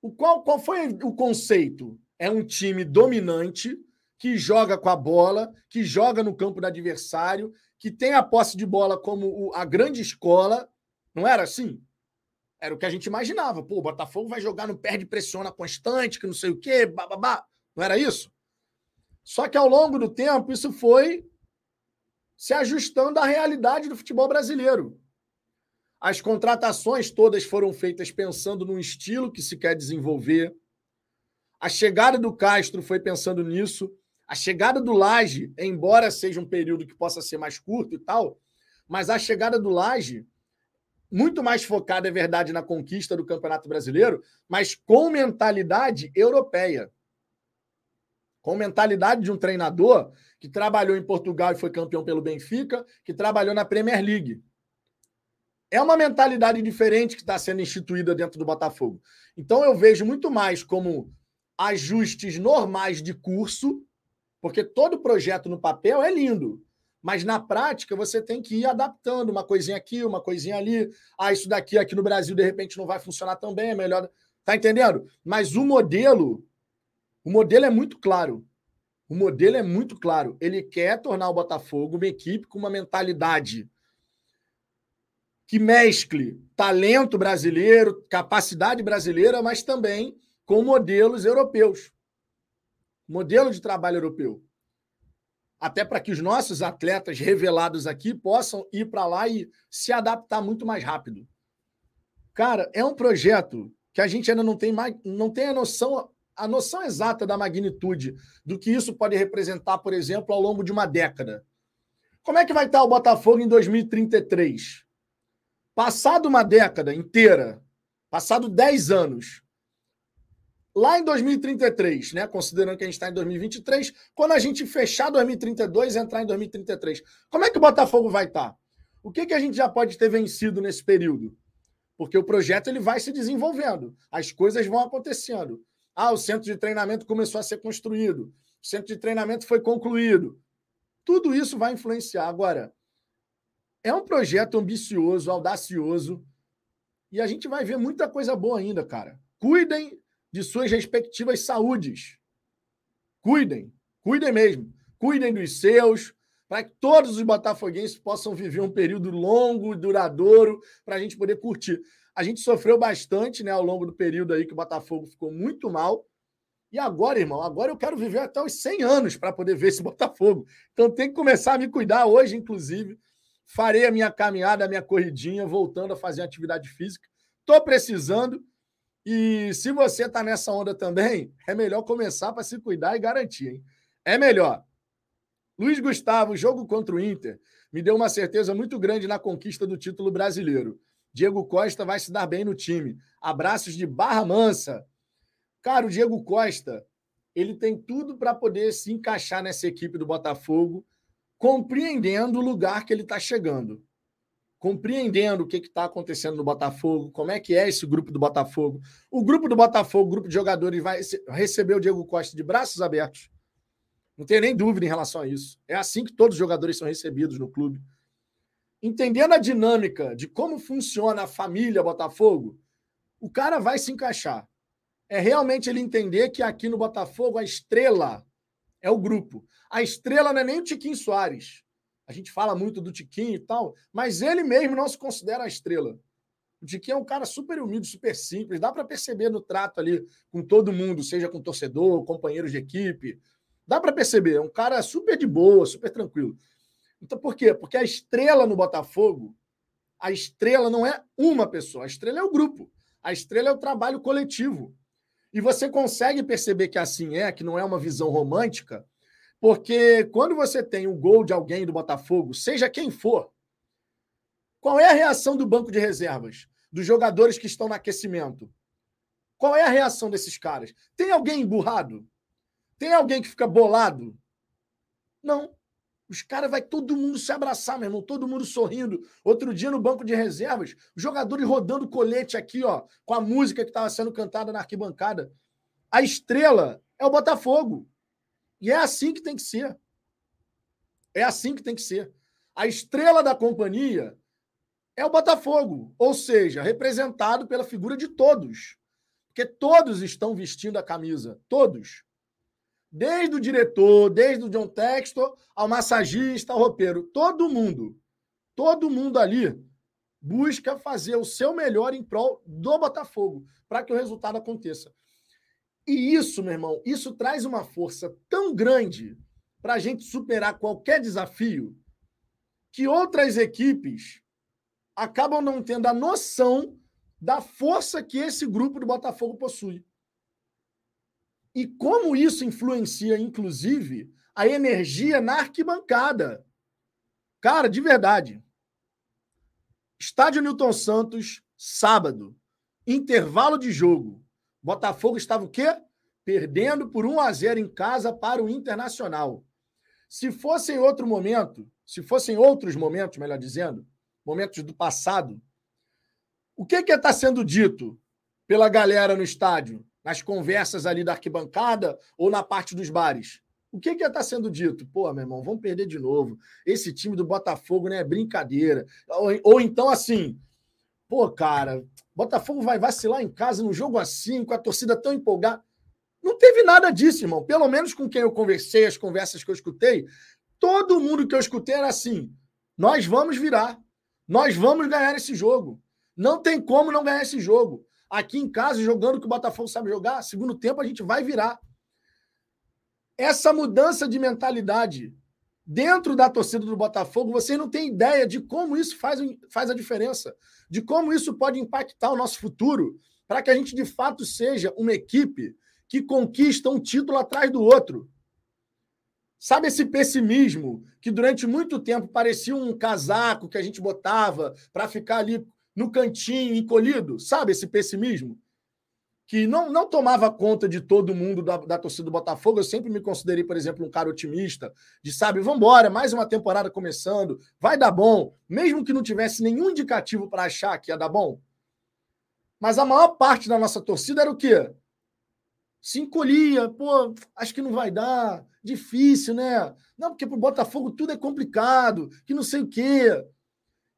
[SPEAKER 1] o qual, qual foi o conceito? É um time dominante, que joga com a bola, que joga no campo do adversário, que tem a posse de bola como a grande escola. Não era assim? Era o que a gente imaginava. Pô, o Botafogo vai jogar no perde pressiona constante, que não sei o quê, bababá. Não era isso? Só que ao longo do tempo, isso foi se ajustando à realidade do futebol brasileiro. As contratações todas foram feitas pensando no estilo que se quer desenvolver. A chegada do Castro foi pensando nisso. A chegada do Laje, embora seja um período que possa ser mais curto e tal, mas a chegada do Laje, muito mais focada, é verdade, na conquista do Campeonato Brasileiro, mas com mentalidade europeia. Com mentalidade de um treinador que trabalhou em Portugal e foi campeão pelo Benfica, que trabalhou na Premier League. É uma mentalidade diferente que está sendo instituída dentro do Botafogo. Então eu vejo muito mais como ajustes normais de curso, porque todo projeto no papel é lindo, mas na prática você tem que ir adaptando uma coisinha aqui, uma coisinha ali. Ah, isso daqui aqui no Brasil de repente não vai funcionar tão bem, é melhor. Tá entendendo? Mas o modelo, o modelo é muito claro. O modelo é muito claro. Ele quer tornar o Botafogo uma equipe com uma mentalidade que mescle talento brasileiro, capacidade brasileira, mas também com modelos europeus. Modelo de trabalho europeu. Até para que os nossos atletas revelados aqui possam ir para lá e se adaptar muito mais rápido. Cara, é um projeto que a gente ainda não tem, mais, não tem a noção a noção exata da magnitude do que isso pode representar, por exemplo, ao longo de uma década. Como é que vai estar o Botafogo em 2033? Passado uma década inteira, passado 10 anos, lá em 2033, né, considerando que a gente está em 2023, quando a gente fechar 2032 e entrar em 2033, como é que o Botafogo vai estar? O que, que a gente já pode ter vencido nesse período? Porque o projeto ele vai se desenvolvendo, as coisas vão acontecendo. Ah, o centro de treinamento começou a ser construído, o centro de treinamento foi concluído. Tudo isso vai influenciar. Agora, é um projeto ambicioso, audacioso, e a gente vai ver muita coisa boa ainda, cara. Cuidem de suas respectivas saúdes. Cuidem, cuidem mesmo. Cuidem dos seus, para que todos os botafoguenses possam viver um período longo, duradouro, para a gente poder curtir. A gente sofreu bastante né, ao longo do período aí que o Botafogo ficou muito mal. E agora, irmão, agora eu quero viver até os 100 anos para poder ver esse Botafogo. Então tem que começar a me cuidar hoje, inclusive farei a minha caminhada, a minha corridinha, voltando a fazer atividade física. Estou precisando. E se você está nessa onda também, é melhor começar para se cuidar e garantir, hein? É melhor. Luiz Gustavo, jogo contra o Inter, me deu uma certeza muito grande na conquista do título brasileiro. Diego Costa vai se dar bem no time. Abraços de Barra Mansa. Cara, o Diego Costa, ele tem tudo para poder se encaixar nessa equipe do Botafogo compreendendo o lugar que ele está chegando, compreendendo o que está acontecendo no Botafogo, como é que é esse grupo do Botafogo. O grupo do Botafogo, o grupo de jogadores, vai receber o Diego Costa de braços abertos. Não tenho nem dúvida em relação a isso. É assim que todos os jogadores são recebidos no clube. Entendendo a dinâmica de como funciona a família Botafogo, o cara vai se encaixar. É realmente ele entender que aqui no Botafogo a estrela é o grupo. A estrela não é nem o Tiquinho Soares. A gente fala muito do Tiquinho e tal, mas ele mesmo não se considera a estrela. O Tiquinho é um cara super humilde, super simples. Dá para perceber no trato ali com todo mundo, seja com torcedor, companheiros de equipe. Dá para perceber. É um cara super de boa, super tranquilo. Então, por quê? Porque a estrela no Botafogo, a estrela não é uma pessoa, a estrela é o grupo. A estrela é o trabalho coletivo. E você consegue perceber que assim é, que não é uma visão romântica, porque quando você tem o gol de alguém do Botafogo, seja quem for, qual é a reação do banco de reservas, dos jogadores que estão no aquecimento? Qual é a reação desses caras? Tem alguém emburrado? Tem alguém que fica bolado? Não. Os caras vai todo mundo se abraçar, meu irmão, todo mundo sorrindo. Outro dia no banco de reservas, jogadores rodando colete aqui, ó, com a música que estava sendo cantada na arquibancada. A estrela é o Botafogo. E é assim que tem que ser. É assim que tem que ser. A estrela da companhia é o Botafogo, ou seja, representado pela figura de todos. Porque todos estão vestindo a camisa, todos. Desde o diretor, desde o John Textor, ao massagista, ao roupeiro, todo mundo, todo mundo ali busca fazer o seu melhor em prol do Botafogo, para que o resultado aconteça. E isso, meu irmão, isso traz uma força tão grande para a gente superar qualquer desafio que outras equipes acabam não tendo a noção da força que esse grupo do Botafogo possui. E como isso influencia, inclusive, a energia na arquibancada. Cara, de verdade. Estádio Newton Santos, sábado, intervalo de jogo. Botafogo estava o quê? Perdendo por 1 a 0 em casa para o Internacional. Se fosse em outro momento, se fossem outros momentos, melhor dizendo, momentos do passado, o que que está sendo dito pela galera no estádio, nas conversas ali da arquibancada ou na parte dos bares? O que que está sendo dito? Pô, meu irmão, vamos perder de novo. Esse time do Botafogo não né, é brincadeira. Ou, ou então assim, pô, cara, Botafogo vai vacilar em casa no jogo assim, com a torcida tão empolgada. Não teve nada disso, irmão. Pelo menos com quem eu conversei, as conversas que eu escutei, todo mundo que eu escutei era assim: nós vamos virar. Nós vamos ganhar esse jogo. Não tem como não ganhar esse jogo. Aqui em casa, jogando o que o Botafogo sabe jogar, segundo tempo a gente vai virar. Essa mudança de mentalidade dentro da torcida do Botafogo, vocês não têm ideia de como isso faz, faz a diferença, de como isso pode impactar o nosso futuro, para que a gente de fato seja uma equipe que conquista um título atrás do outro. Sabe esse pessimismo que durante muito tempo parecia um casaco que a gente botava para ficar ali no cantinho, encolhido? Sabe esse pessimismo? Que não, não tomava conta de todo mundo da, da torcida do Botafogo. Eu sempre me considerei, por exemplo, um cara otimista, de sabe, vamos embora, mais uma temporada começando, vai dar bom, mesmo que não tivesse nenhum indicativo para achar que ia dar bom. Mas a maior parte da nossa torcida era o quê? Se encolhia, pô, acho que não vai dar, difícil, né? Não, porque para o Botafogo tudo é complicado, que não sei o quê.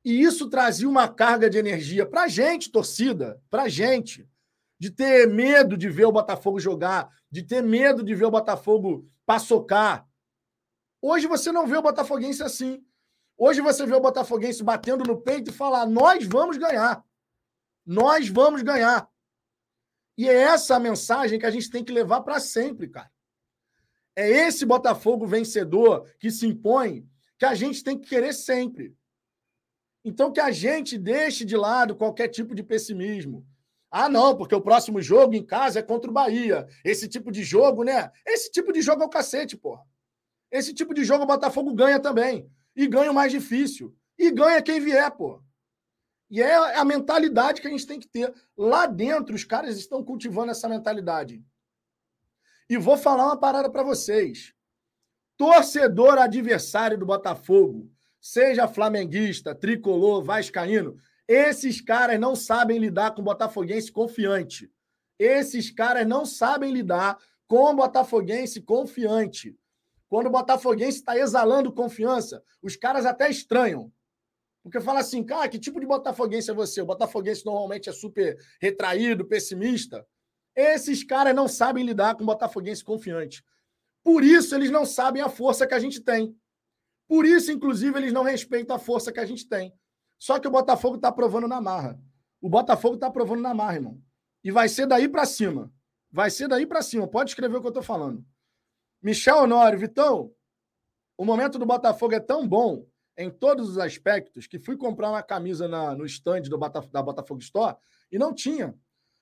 [SPEAKER 1] E isso trazia uma carga de energia para a gente, torcida, para a gente, de ter medo de ver o Botafogo jogar, de ter medo de ver o Botafogo paçocar. Hoje você não vê o Botafoguense assim. Hoje você vê o Botafoguense batendo no peito e falar: nós vamos ganhar. Nós vamos ganhar. E é essa a mensagem que a gente tem que levar para sempre, cara. É esse Botafogo vencedor que se impõe que a gente tem que querer sempre. Então, que a gente deixe de lado qualquer tipo de pessimismo. Ah, não, porque o próximo jogo em casa é contra o Bahia. Esse tipo de jogo, né? Esse tipo de jogo é o cacete, porra. Esse tipo de jogo o Botafogo ganha também. E ganha o mais difícil. E ganha quem vier, porra. E é a mentalidade que a gente tem que ter. Lá dentro, os caras estão cultivando essa mentalidade. E vou falar uma parada para vocês. Torcedor adversário do Botafogo, seja flamenguista, tricolor, vascaíno, esses caras não sabem lidar com botafoguense confiante. Esses caras não sabem lidar com botafoguense confiante. Quando o botafoguense está exalando confiança, os caras até estranham. Porque fala assim, cara, que tipo de botafoguense é você? O botafoguense normalmente é super retraído, pessimista. Esses caras não sabem lidar com botafoguense confiante. Por isso, eles não sabem a força que a gente tem. Por isso, inclusive, eles não respeitam a força que a gente tem. Só que o Botafogo está provando na marra. O Botafogo está provando na marra, irmão. E vai ser daí para cima. Vai ser daí para cima. Pode escrever o que eu estou falando. Michel Honório, Vitão, o momento do Botafogo é tão bom em todos os aspectos que fui comprar uma camisa na, no stand do da Botafogo Store e não tinha.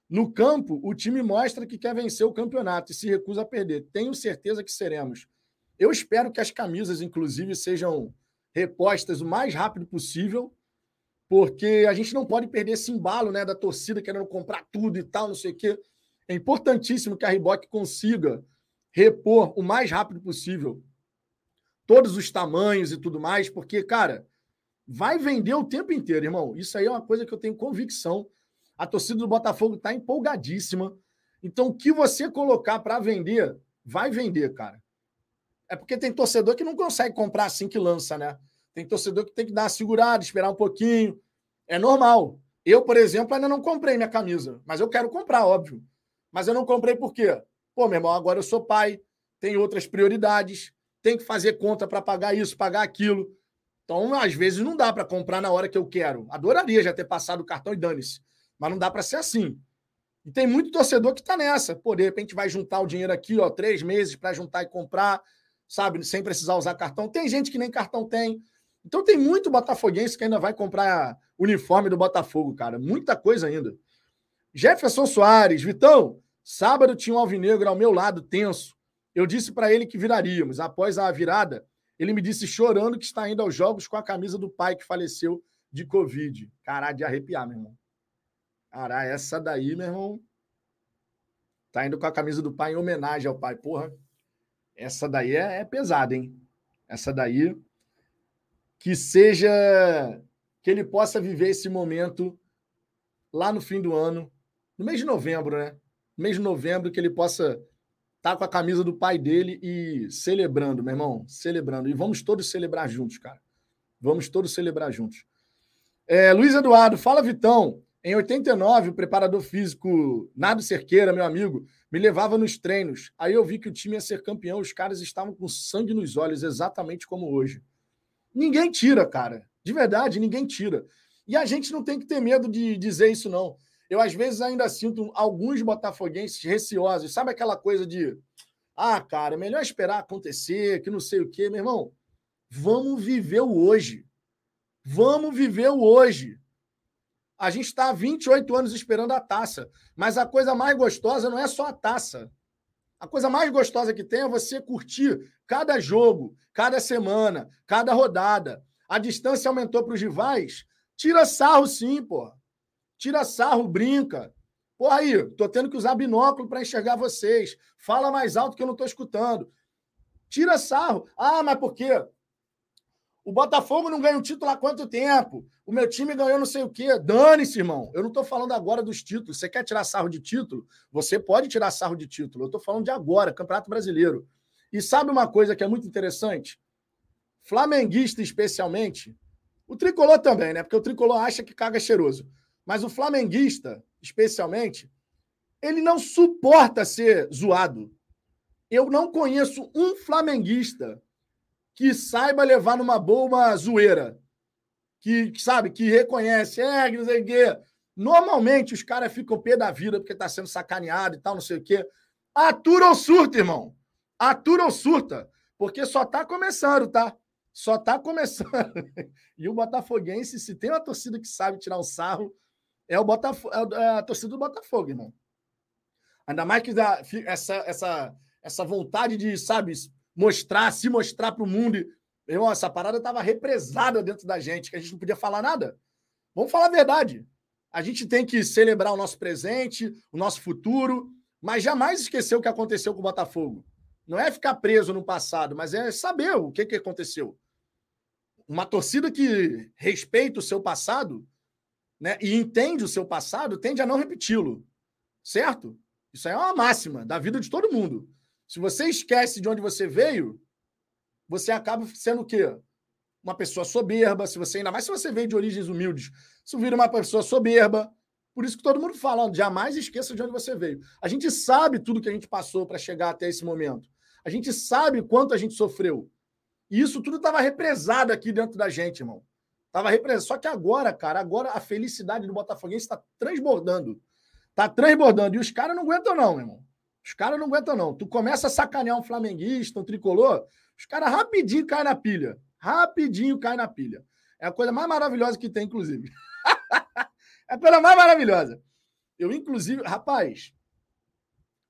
[SPEAKER 1] No campo, o time mostra que quer vencer o campeonato e se recusa a perder. Tenho certeza que seremos. Eu espero que as camisas, inclusive, sejam repostas o mais rápido possível, porque a gente não pode perder esse embalo né, da torcida querendo comprar tudo e tal, não sei o quê. É importantíssimo que a Reebok consiga repor o mais rápido possível todos os tamanhos e tudo mais, porque, cara, vai vender o tempo inteiro, irmão. Isso aí é uma coisa que eu tenho convicção. A torcida do Botafogo está empolgadíssima. Então, o que você colocar para vender, vai vender, cara. É porque tem torcedor que não consegue comprar assim que lança, né? Tem torcedor que tem que dar uma segurada, esperar um pouquinho. É normal. Eu, por exemplo, ainda não comprei minha camisa, mas eu quero comprar, óbvio. Mas eu não comprei por quê? Pô, meu irmão, agora eu sou pai, tenho outras prioridades, tenho que fazer conta para pagar isso, pagar aquilo. Então, às vezes, não dá para comprar na hora que eu quero. Adoraria já ter passado o cartão e dane-se. Mas não dá para ser assim. E tem muito torcedor que está nessa. Pô, de repente vai juntar o dinheiro aqui, ó, três meses para juntar e comprar, sabe? Sem precisar usar cartão. Tem gente que nem cartão tem. Então tem muito botafoguense que ainda vai comprar uniforme do Botafogo, cara. Muita coisa ainda. Jefferson Soares, Vitão, sábado tinha um alvinegro ao meu lado, tenso. Eu disse para ele que viraríamos. Após a virada, ele me disse chorando que está indo aos jogos com a camisa do pai que faleceu de Covid. Caralho, de arrepiar, meu irmão. Caralho, essa daí, meu irmão. Tá indo com a camisa do pai em homenagem ao pai. Porra, essa daí é, é pesada, hein? Essa daí que seja que ele possa viver esse momento lá no fim do ano, no mês de novembro, né? No mês de novembro, que ele possa estar tá com a camisa do pai dele e celebrando, meu irmão, celebrando. E vamos todos celebrar juntos, cara. Vamos todos celebrar juntos. É, Luiz Eduardo, fala Vitão. Em 89, o preparador físico Nado Cerqueira, meu amigo, me levava nos treinos. Aí eu vi que o time ia ser campeão, os caras estavam com sangue nos olhos, exatamente como hoje. Ninguém tira, cara. De verdade, ninguém tira. E a gente não tem que ter medo de dizer isso, não. Eu, às vezes, ainda sinto alguns botafoguenses receosos. Sabe aquela coisa de. Ah, cara, melhor esperar acontecer, que não sei o quê. Meu irmão, vamos viver o hoje. Vamos viver o hoje. A gente está há 28 anos esperando a taça. Mas a coisa mais gostosa não é só a taça. A coisa mais gostosa que tem é você curtir cada jogo, cada semana, cada rodada. A distância aumentou para os rivais. Tira sarro, sim, pô. Tira sarro, brinca. Pô, aí, tô tendo que usar binóculo para enxergar vocês. Fala mais alto que eu não tô escutando. Tira sarro. Ah, mas por quê? O Botafogo não ganha um título há quanto tempo? O meu time ganhou não sei o quê. Dane-se, irmão. Eu não estou falando agora dos títulos. Você quer tirar sarro de título? Você pode tirar sarro de título. Eu estou falando de agora, Campeonato Brasileiro. E sabe uma coisa que é muito interessante? Flamenguista, especialmente, o tricolor também, né? Porque o tricolor acha que caga cheiroso. Mas o flamenguista, especialmente, ele não suporta ser zoado. Eu não conheço um flamenguista que saiba levar numa boa uma zoeira. Que, sabe, que reconhece, é, não sei o quê. Normalmente os caras ficam pé da vida porque tá sendo sacaneado e tal, não sei o quê. Atura ou surta, irmão. Atura ou surta. Porque só tá começando, tá? Só tá começando. E o Botafoguense, se tem uma torcida que sabe tirar um sarro, é, o Botafogo, é, é a torcida do Botafogo, irmão. Ainda mais que essa, essa, essa vontade de, sabe, mostrar, se mostrar para o mundo. Essa parada estava represada dentro da gente, que a gente não podia falar nada. Vamos falar a verdade. A gente tem que celebrar o nosso presente, o nosso futuro, mas jamais esquecer o que aconteceu com o Botafogo. Não é ficar preso no passado, mas é saber o que, que aconteceu. Uma torcida que respeita o seu passado né, e entende o seu passado tende a não repeti-lo. Certo? Isso aí é uma máxima da vida de todo mundo. Se você esquece de onde você veio, você acaba sendo o quê? Uma pessoa soberba, se você ainda mais se você veio de origens humildes, você vira uma pessoa soberba. Por isso que todo mundo fala, jamais esqueça de onde você veio. A gente sabe tudo que a gente passou para chegar até esse momento. A gente sabe quanto a gente sofreu. E isso tudo estava represado aqui dentro da gente, irmão. Tava represado. Só que agora, cara, agora a felicidade do Botafoguense está transbordando. Está transbordando. E os caras não aguentam, não, irmão. Os caras não aguentam, não. Tu começa a sacanear um flamenguista, um tricolor, os caras rapidinho caem na pilha. Rapidinho caem na pilha. É a coisa mais maravilhosa que tem, inclusive. é a coisa mais maravilhosa. Eu, inclusive, rapaz,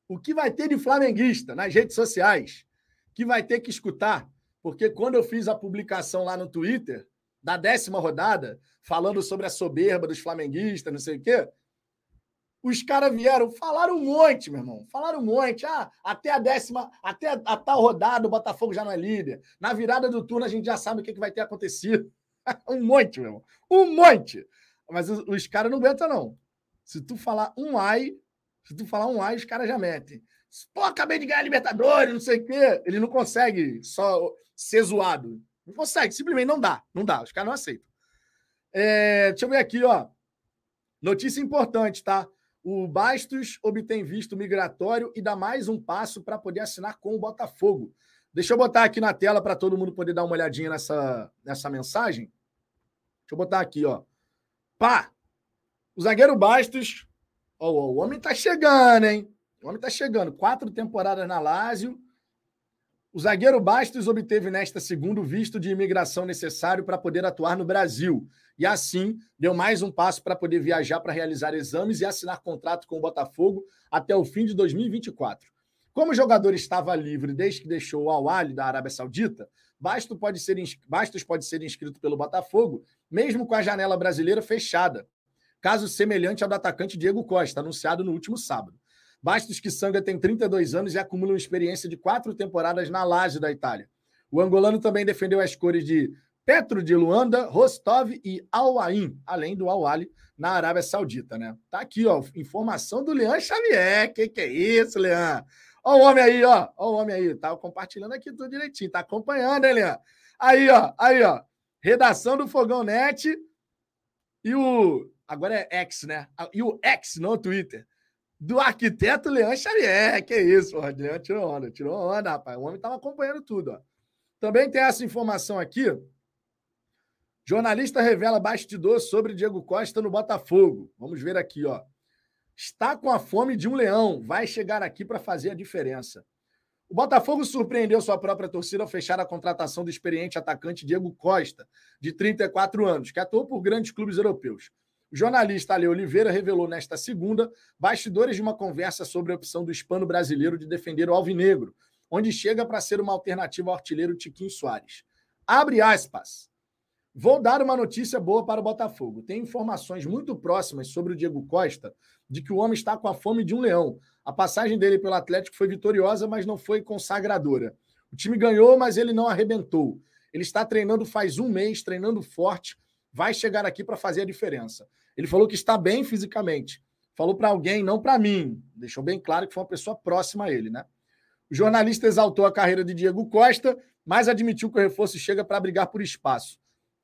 [SPEAKER 1] o que vai ter de flamenguista nas redes sociais que vai ter que escutar? Porque quando eu fiz a publicação lá no Twitter da décima rodada, falando sobre a soberba dos flamenguistas, não sei o quê, os caras vieram, falaram um monte, meu irmão. Falaram um monte. Ah, até a décima, até a, a, tal rodada, o Botafogo já não é líder. Na virada do turno, a gente já sabe o que, que vai ter acontecido. um monte, meu irmão. Um monte. Mas os, os caras não aguentam, não. Se tu falar um ai, se tu falar um ai, os caras já metem. Pô, acabei de ganhar a Libertadores, não sei o quê. Ele não consegue só ser zoado. Não consegue, simplesmente não dá. Não dá, os caras não aceitam. É, deixa eu ver aqui, ó. Notícia importante, tá? O Bastos obtém visto migratório e dá mais um passo para poder assinar com o Botafogo. Deixa eu botar aqui na tela para todo mundo poder dar uma olhadinha nessa, nessa mensagem. Deixa eu botar aqui, ó. Pá! O zagueiro Bastos. Ó, ó, o homem tá chegando, hein? O homem tá chegando. Quatro temporadas na Lazio. O zagueiro Bastos obteve nesta segunda visto de imigração necessário para poder atuar no Brasil. E assim, deu mais um passo para poder viajar para realizar exames e assinar contrato com o Botafogo até o fim de 2024. Como o jogador estava livre desde que deixou o Al-Ali da Arábia Saudita, Bastos pode, ser, Bastos pode ser inscrito pelo Botafogo, mesmo com a janela brasileira fechada. Caso semelhante ao do atacante Diego Costa, anunciado no último sábado. Bastos que Sanga tem 32 anos e acumula uma experiência de quatro temporadas na Lazio da Itália. O angolano também defendeu as cores de Petro de Luanda, Rostov e Al Ain, além do Al Ali na Arábia Saudita, né? Tá aqui, ó, informação do Leandro Xavier. Que que é isso, Leandro? Ó o homem aí, ó. Ó o homem aí. Tá compartilhando aqui tudo direitinho. Tá acompanhando, hein, Leandro? Aí, ó. Aí, ó. Redação do Fogão Net e o... Agora é X, né? E o X no Twitter do arquiteto Leandro Xavier. Que isso, porra. Leandro tirou onda, tirou onda, rapaz. O homem estava acompanhando tudo, ó. Também tem essa informação aqui. Jornalista revela bastidor sobre Diego Costa no Botafogo. Vamos ver aqui, ó. Está com a fome de um leão, vai chegar aqui para fazer a diferença. O Botafogo surpreendeu sua própria torcida ao fechar a contratação do experiente atacante Diego Costa, de 34 anos, que atuou por grandes clubes europeus. O jornalista Ale Oliveira revelou nesta segunda bastidores de uma conversa sobre a opção do hispano brasileiro de defender o Alvinegro, onde chega para ser uma alternativa ao artilheiro Tiquinho Soares. Abre aspas. Vou dar uma notícia boa para o Botafogo. Tem informações muito próximas sobre o Diego Costa de que o homem está com a fome de um leão. A passagem dele pelo Atlético foi vitoriosa, mas não foi consagradora. O time ganhou, mas ele não arrebentou. Ele está treinando faz um mês, treinando forte, vai chegar aqui para fazer a diferença. Ele falou que está bem fisicamente. Falou para alguém, não para mim. Deixou bem claro que foi uma pessoa próxima a ele, né? O jornalista exaltou a carreira de Diego Costa, mas admitiu que o reforço chega para brigar por espaço.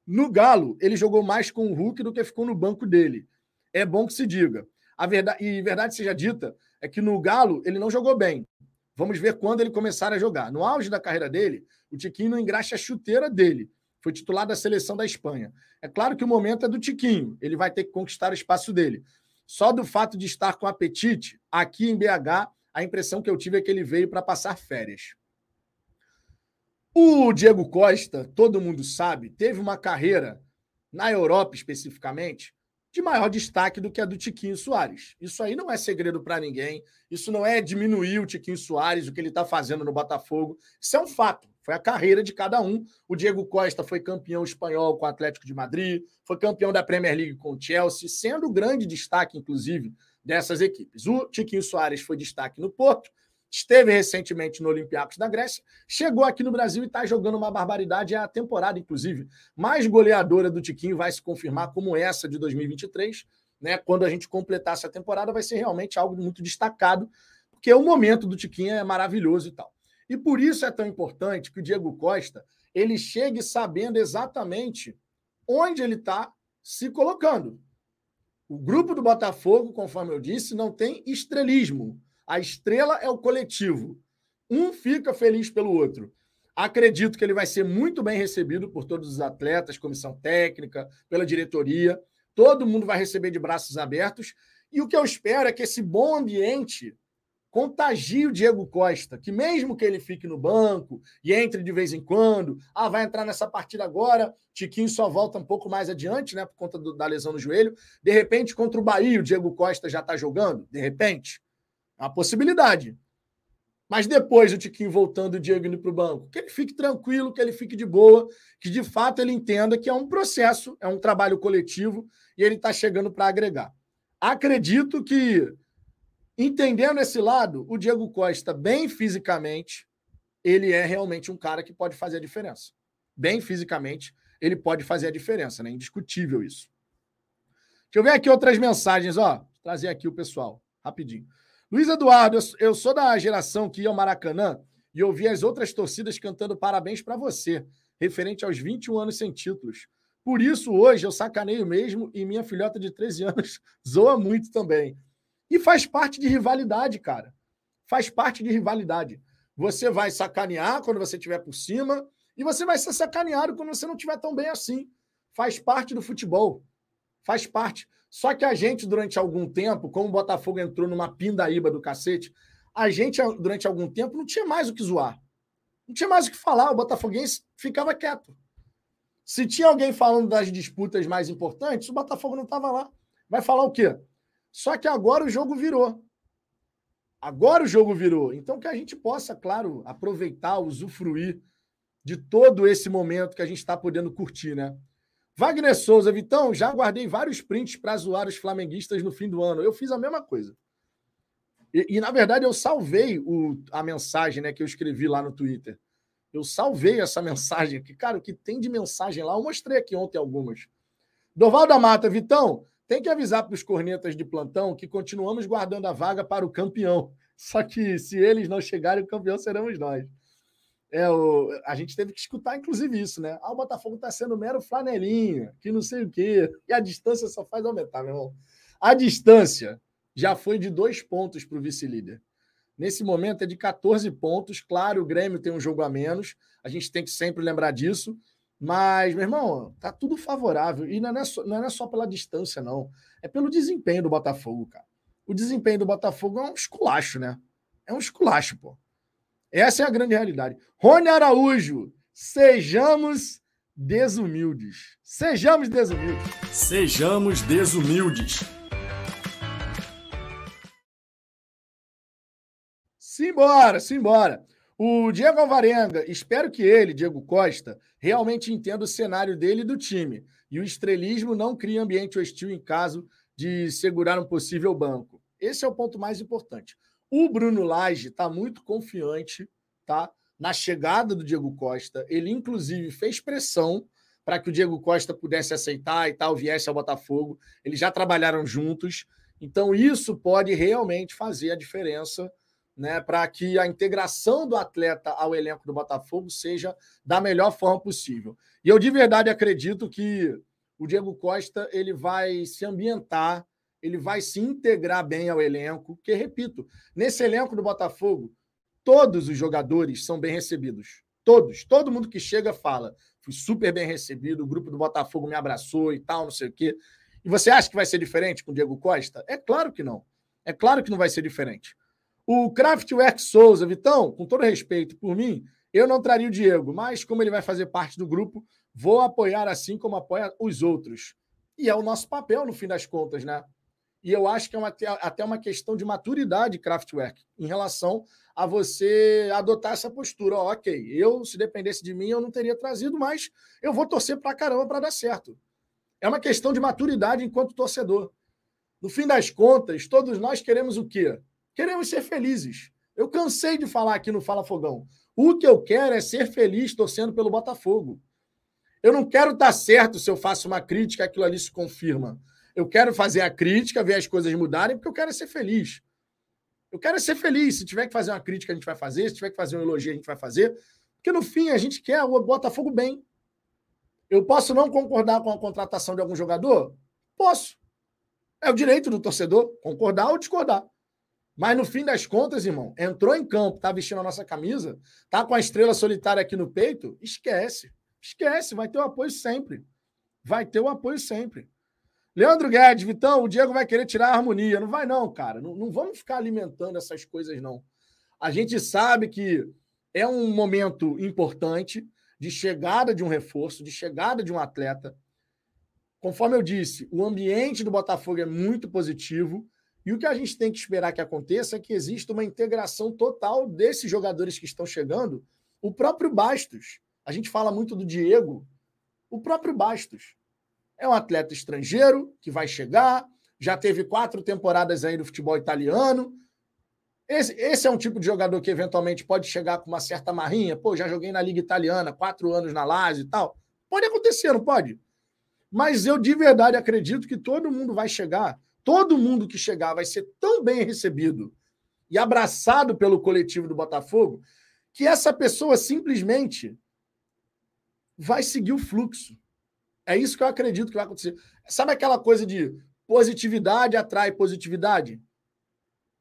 [SPEAKER 1] No Galo, ele jogou mais com o Hulk do que ficou no banco dele. É bom que se diga. A verdade, e verdade seja dita, é que no Galo ele não jogou bem. Vamos ver quando ele começar a jogar. No auge da carreira dele, o Tiquinho não engraxa a chuteira dele foi titular da seleção da Espanha. É claro que o momento é do Tiquinho, ele vai ter que conquistar o espaço dele. Só do fato de estar com apetite, aqui em BH, a impressão que eu tive é que ele veio para passar férias. O Diego Costa, todo mundo sabe, teve uma carreira na Europa especificamente de maior destaque do que a do Tiquinho Soares. Isso aí não é segredo para ninguém. Isso não é diminuir o Tiquinho Soares, o que ele está fazendo no Botafogo. Isso é um fato. Foi a carreira de cada um. O Diego Costa foi campeão espanhol com o Atlético de Madrid, foi campeão da Premier League com o Chelsea, sendo o grande destaque, inclusive, dessas equipes. O Tiquinho Soares foi destaque no Porto, esteve recentemente no Olympiacos da Grécia, chegou aqui no Brasil e está jogando uma barbaridade. É a temporada, inclusive, mais goleadora do Tiquinho vai se confirmar como essa de 2023. Né? Quando a gente completar essa temporada, vai ser realmente algo muito destacado, porque o momento do Tiquinho é maravilhoso e tal. E por isso é tão importante que o Diego Costa ele chegue sabendo exatamente onde ele está se colocando. O grupo do Botafogo, conforme eu disse, não tem estrelismo. A estrela é o coletivo. Um fica feliz pelo outro. Acredito que ele vai ser muito bem recebido por todos os atletas, comissão técnica, pela diretoria. Todo mundo vai receber de braços abertos. E o que eu espero é que esse bom ambiente contagie o Diego Costa, que mesmo que ele fique no banco e entre de vez em quando, ah, vai entrar nessa partida agora, Tiquinho só volta um pouco mais adiante, né, por conta do, da lesão no joelho, de repente contra o Bahia o Diego Costa já está jogando, de repente, é uma possibilidade. Mas depois o Tiquinho voltando o Diego indo para o banco, que ele fique tranquilo, que ele fique de boa, que de fato ele entenda que é um processo, é um trabalho coletivo e ele está chegando para agregar. Acredito que Entendendo esse lado, o Diego Costa, bem fisicamente, ele é realmente um cara que pode fazer a diferença. Bem fisicamente, ele pode fazer a diferença, né? Indiscutível isso. Deixa eu ver aqui outras mensagens, ó. Trazer aqui o pessoal, rapidinho. Luiz Eduardo, eu sou da geração que ia ao Maracanã e ouvia as outras torcidas cantando parabéns para você. referente aos 21 anos sem títulos. Por isso, hoje, eu sacaneio mesmo e minha filhota de 13 anos zoa muito também. E faz parte de rivalidade, cara. Faz parte de rivalidade. Você vai sacanear quando você estiver por cima e você vai ser sacaneado quando você não estiver tão bem assim. Faz parte do futebol. Faz parte. Só que a gente, durante algum tempo, como o Botafogo entrou numa pindaíba do cacete, a gente, durante algum tempo, não tinha mais o que zoar. Não tinha mais o que falar. O Botafoguense ficava quieto. Se tinha alguém falando das disputas mais importantes, o Botafogo não estava lá. Vai falar o quê? Só que agora o jogo virou. Agora o jogo virou. Então que a gente possa, claro, aproveitar, usufruir de todo esse momento que a gente está podendo curtir, né? Wagner Souza, Vitão, já guardei vários prints para zoar os flamenguistas no fim do ano. Eu fiz a mesma coisa. E, e na verdade, eu salvei o, a mensagem né, que eu escrevi lá no Twitter. Eu salvei essa mensagem aqui. Cara, o que tem de mensagem lá? Eu mostrei aqui ontem algumas. Doval da Mata, Vitão, tem que avisar para os cornetas de plantão que continuamos guardando a vaga para o campeão. Só que se eles não chegarem, o campeão seremos nós. É, o, a gente teve que escutar, inclusive, isso, né? Ah, o Botafogo está sendo mero flanelinha, que não sei o quê. E a distância só faz aumentar, meu irmão. A distância já foi de dois pontos para o vice-líder. Nesse momento é de 14 pontos. Claro, o Grêmio tem um jogo a menos. A gente tem que sempre lembrar disso. Mas, meu irmão, tá tudo favorável. E não é, só, não é só pela distância, não. É pelo desempenho do Botafogo, cara. O desempenho do Botafogo é um esculacho, né? É um esculacho, pô. Essa é a grande realidade. Rony Araújo, sejamos desumildes. Sejamos desumildes.
[SPEAKER 2] Sejamos desumildes.
[SPEAKER 1] Simbora, simbora. O Diego Alvarenga, espero que ele, Diego Costa, realmente entenda o cenário dele e do time. E o estrelismo não cria ambiente hostil em caso de segurar um possível banco. Esse é o ponto mais importante. O Bruno Lage está muito confiante tá, na chegada do Diego Costa. Ele, inclusive, fez pressão para que o Diego Costa pudesse aceitar e tal, viesse ao Botafogo. Eles já trabalharam juntos. Então, isso pode realmente fazer a diferença né, para que a integração do atleta ao elenco do Botafogo seja da melhor forma possível. E eu de verdade acredito que o Diego Costa ele vai se ambientar, ele vai se integrar bem ao elenco, que repito, nesse elenco do Botafogo, todos os jogadores são bem recebidos. Todos, todo mundo que chega fala: "Fui super bem recebido, o grupo do Botafogo me abraçou e tal, não sei o quê". E você acha que vai ser diferente com o Diego Costa? É claro que não. É claro que não vai ser diferente. O Kraftwerk Souza, Vitão, com todo respeito por mim, eu não traria o Diego, mas como ele vai fazer parte do grupo, vou apoiar assim como apoia os outros. E é o nosso papel, no fim das contas, né? E eu acho que é uma, até uma questão de maturidade, Kraftwerk, em relação a você adotar essa postura. Ó, ok, eu, se dependesse de mim, eu não teria trazido, mas eu vou torcer pra caramba para dar certo. É uma questão de maturidade enquanto torcedor. No fim das contas, todos nós queremos o quê? Queremos ser felizes. Eu cansei de falar aqui no Fala Fogão. O que eu quero é ser feliz torcendo pelo Botafogo. Eu não quero estar certo se eu faço uma crítica, aquilo ali se confirma. Eu quero fazer a crítica, ver as coisas mudarem, porque eu quero ser feliz. Eu quero ser feliz. Se tiver que fazer uma crítica, a gente vai fazer. Se tiver que fazer um elogio, a gente vai fazer. Porque no fim, a gente quer o Botafogo bem. Eu posso não concordar com a contratação de algum jogador? Posso. É o direito do torcedor concordar ou discordar. Mas no fim das contas, irmão, entrou em campo, tá vestindo a nossa camisa, tá com a estrela solitária aqui no peito, esquece. Esquece, vai ter o apoio sempre. Vai ter o apoio sempre. Leandro Guedes, Vitão, o Diego vai querer tirar a harmonia. Não vai, não, cara. Não, não vamos ficar alimentando essas coisas, não. A gente sabe que é um momento importante de chegada de um reforço, de chegada de um atleta. Conforme eu disse, o ambiente do Botafogo é muito positivo. E o que a gente tem que esperar que aconteça é que exista uma integração total desses jogadores que estão chegando. O próprio Bastos, a gente fala muito do Diego, o próprio Bastos é um atleta estrangeiro que vai chegar, já teve quatro temporadas aí no futebol italiano. Esse, esse é um tipo de jogador que eventualmente pode chegar com uma certa marrinha. Pô, já joguei na Liga Italiana, quatro anos na Lazio e tal. Pode acontecer, não pode? Mas eu de verdade acredito que todo mundo vai chegar todo mundo que chegar vai ser tão bem recebido e abraçado pelo coletivo do Botafogo que essa pessoa simplesmente vai seguir o fluxo. É isso que eu acredito que vai acontecer. Sabe aquela coisa de positividade atrai positividade?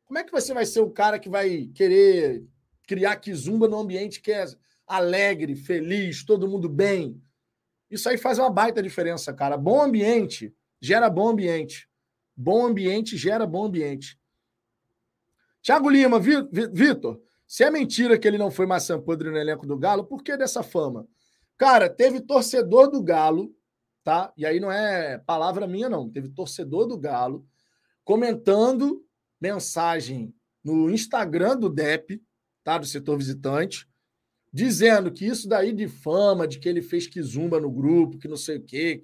[SPEAKER 1] Como é que você vai ser o cara que vai querer criar kizumba no ambiente que é alegre, feliz, todo mundo bem? Isso aí faz uma baita diferença, cara. Bom ambiente gera bom ambiente. Bom ambiente gera bom ambiente. Tiago Lima, Vitor, se é mentira que ele não foi maçã podre no elenco do Galo, por que dessa fama? Cara, teve torcedor do Galo, tá? E aí não é palavra minha, não. Teve torcedor do Galo comentando mensagem no Instagram do DEP, tá? Do setor visitante, dizendo que isso daí de fama, de que ele fez quizumba no grupo, que não sei o quê.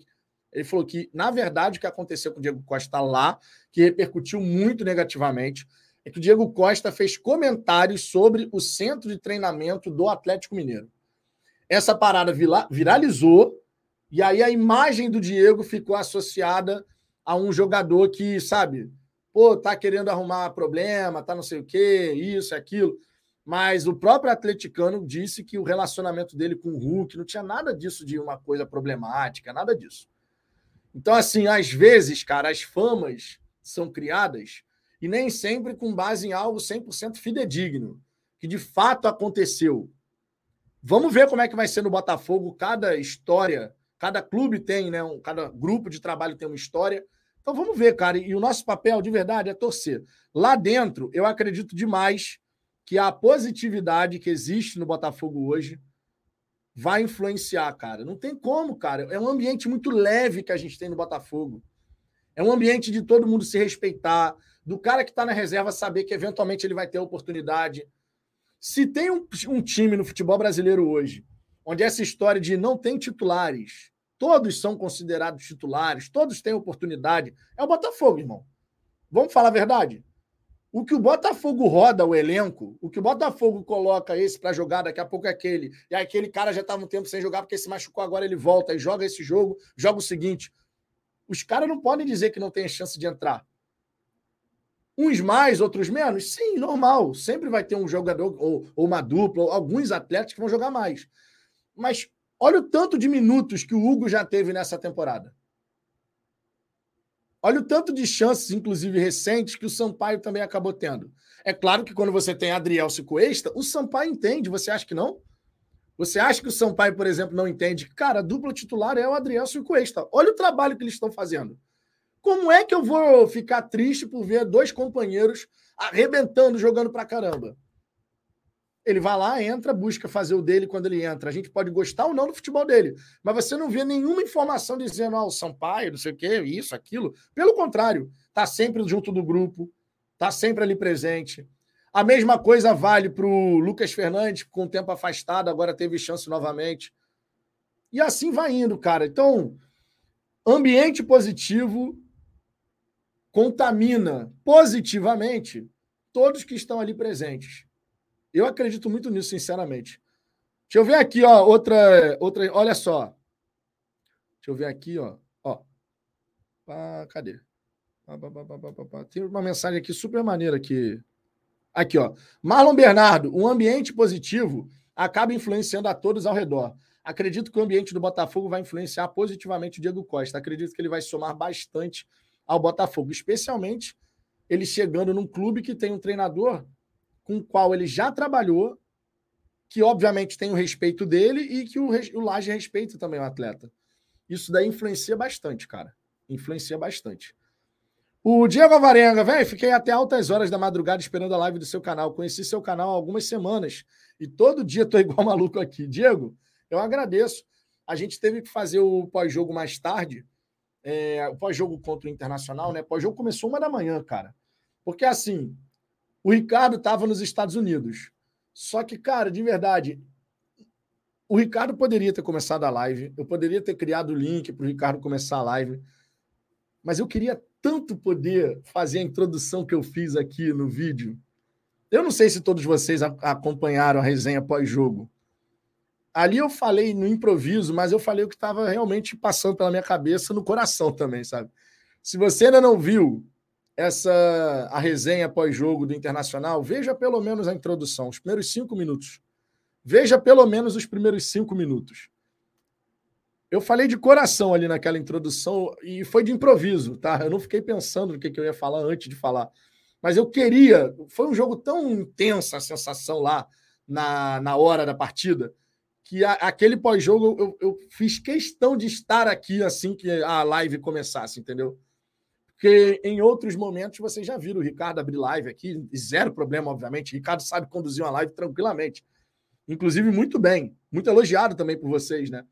[SPEAKER 1] Ele falou que, na verdade, o que aconteceu com o Diego Costa lá, que repercutiu muito negativamente, é que o Diego Costa fez comentários sobre o centro de treinamento do Atlético Mineiro. Essa parada viralizou, e aí a imagem do Diego ficou associada a um jogador que, sabe, pô, tá querendo arrumar problema, tá não sei o quê, isso, aquilo. Mas o próprio atleticano disse que o relacionamento dele com o Hulk não tinha nada disso de uma coisa problemática, nada disso. Então, assim, às vezes, cara, as famas são criadas e nem sempre com base em algo 100% fidedigno, que de fato aconteceu. Vamos ver como é que vai ser no Botafogo. Cada história, cada clube tem, né? Um, cada grupo de trabalho tem uma história. Então vamos ver, cara. E o nosso papel de verdade é torcer. Lá dentro, eu acredito demais que a positividade que existe no Botafogo hoje vai influenciar, cara. Não tem como, cara. É um ambiente muito leve que a gente tem no Botafogo. É um ambiente de todo mundo se respeitar, do cara que está na reserva saber que eventualmente ele vai ter oportunidade. Se tem um, um, time no futebol brasileiro hoje, onde essa história de não tem titulares, todos são considerados titulares, todos têm oportunidade, é o Botafogo, irmão. Vamos falar a verdade? O que o Botafogo roda o elenco, o que o Botafogo coloca esse para jogar, daqui a pouco é aquele, e aquele cara já estava um tempo sem jogar porque se machucou, agora ele volta e joga esse jogo, joga o seguinte. Os caras não podem dizer que não tem chance de entrar. Uns mais, outros menos? Sim, normal. Sempre vai ter um jogador ou, ou uma dupla, ou alguns atletas que vão jogar mais. Mas olha o tanto de minutos que o Hugo já teve nessa temporada. Olha o tanto de chances, inclusive recentes, que o Sampaio também acabou tendo. É claro que quando você tem Adriel Cuesta, o Sampaio entende. Você acha que não? Você acha que o Sampaio, por exemplo, não entende? Cara, a dupla titular é o Adriel Cuesta. Olha o trabalho que eles estão fazendo. Como é que eu vou ficar triste por ver dois companheiros arrebentando, jogando pra caramba? Ele vai lá, entra, busca fazer o dele quando ele entra. A gente pode gostar ou não do futebol dele, mas você não vê nenhuma informação dizendo, ah, o Sampaio, não sei o quê, isso, aquilo. Pelo contrário, tá sempre junto do grupo, tá sempre ali presente. A mesma coisa vale para o Lucas Fernandes, com o tempo afastado, agora teve chance novamente. E assim vai indo, cara. Então, ambiente positivo contamina positivamente todos que estão ali presentes. Eu acredito muito nisso, sinceramente. Deixa eu ver aqui, ó, outra, outra, olha só. Deixa eu ver aqui, ó, ó. Ah, cadê? Tem uma mensagem aqui super maneira aqui. Aqui, ó. Marlon Bernardo, um ambiente positivo acaba influenciando a todos ao redor. Acredito que o ambiente do Botafogo vai influenciar positivamente o Diego Costa. Acredito que ele vai somar bastante ao Botafogo, especialmente ele chegando num clube que tem um treinador com o qual ele já trabalhou, que obviamente tem o respeito dele e que o, o Laje respeita também o atleta. Isso daí influencia bastante, cara. Influencia bastante. O Diego Avarenga, velho, fiquei até altas horas da madrugada esperando a live do seu canal. Conheci seu canal há algumas semanas e todo dia tô igual maluco aqui. Diego, eu agradeço. A gente teve que fazer o pós-jogo mais tarde, é, o pós-jogo contra o Internacional, né? Pós-jogo começou uma da manhã, cara. Porque assim, o Ricardo estava nos Estados Unidos. Só que, cara, de verdade, o Ricardo poderia ter começado a live, eu poderia ter criado o link para o Ricardo começar a live, mas eu queria tanto poder fazer a introdução que eu fiz aqui no vídeo. Eu não sei se todos vocês acompanharam a resenha pós-jogo. Ali eu falei no improviso, mas eu falei o que estava realmente passando pela minha cabeça, no coração também, sabe? Se você ainda não viu essa a resenha pós-jogo do Internacional, veja pelo menos a introdução, os primeiros cinco minutos. Veja pelo menos os primeiros cinco minutos. Eu falei de coração ali naquela introdução e foi de improviso, tá? Eu não fiquei pensando no que, que eu ia falar antes de falar. Mas eu queria. Foi um jogo tão intensa a sensação lá na, na hora da partida que a, aquele pós-jogo eu, eu, fiz questão de estar aqui assim que a live começasse, entendeu? Porque em outros momentos vocês já viram o Ricardo abrir live aqui, zero problema, obviamente. O Ricardo sabe conduzir uma live tranquilamente. Inclusive, muito bem. Muito elogiado também por vocês, né?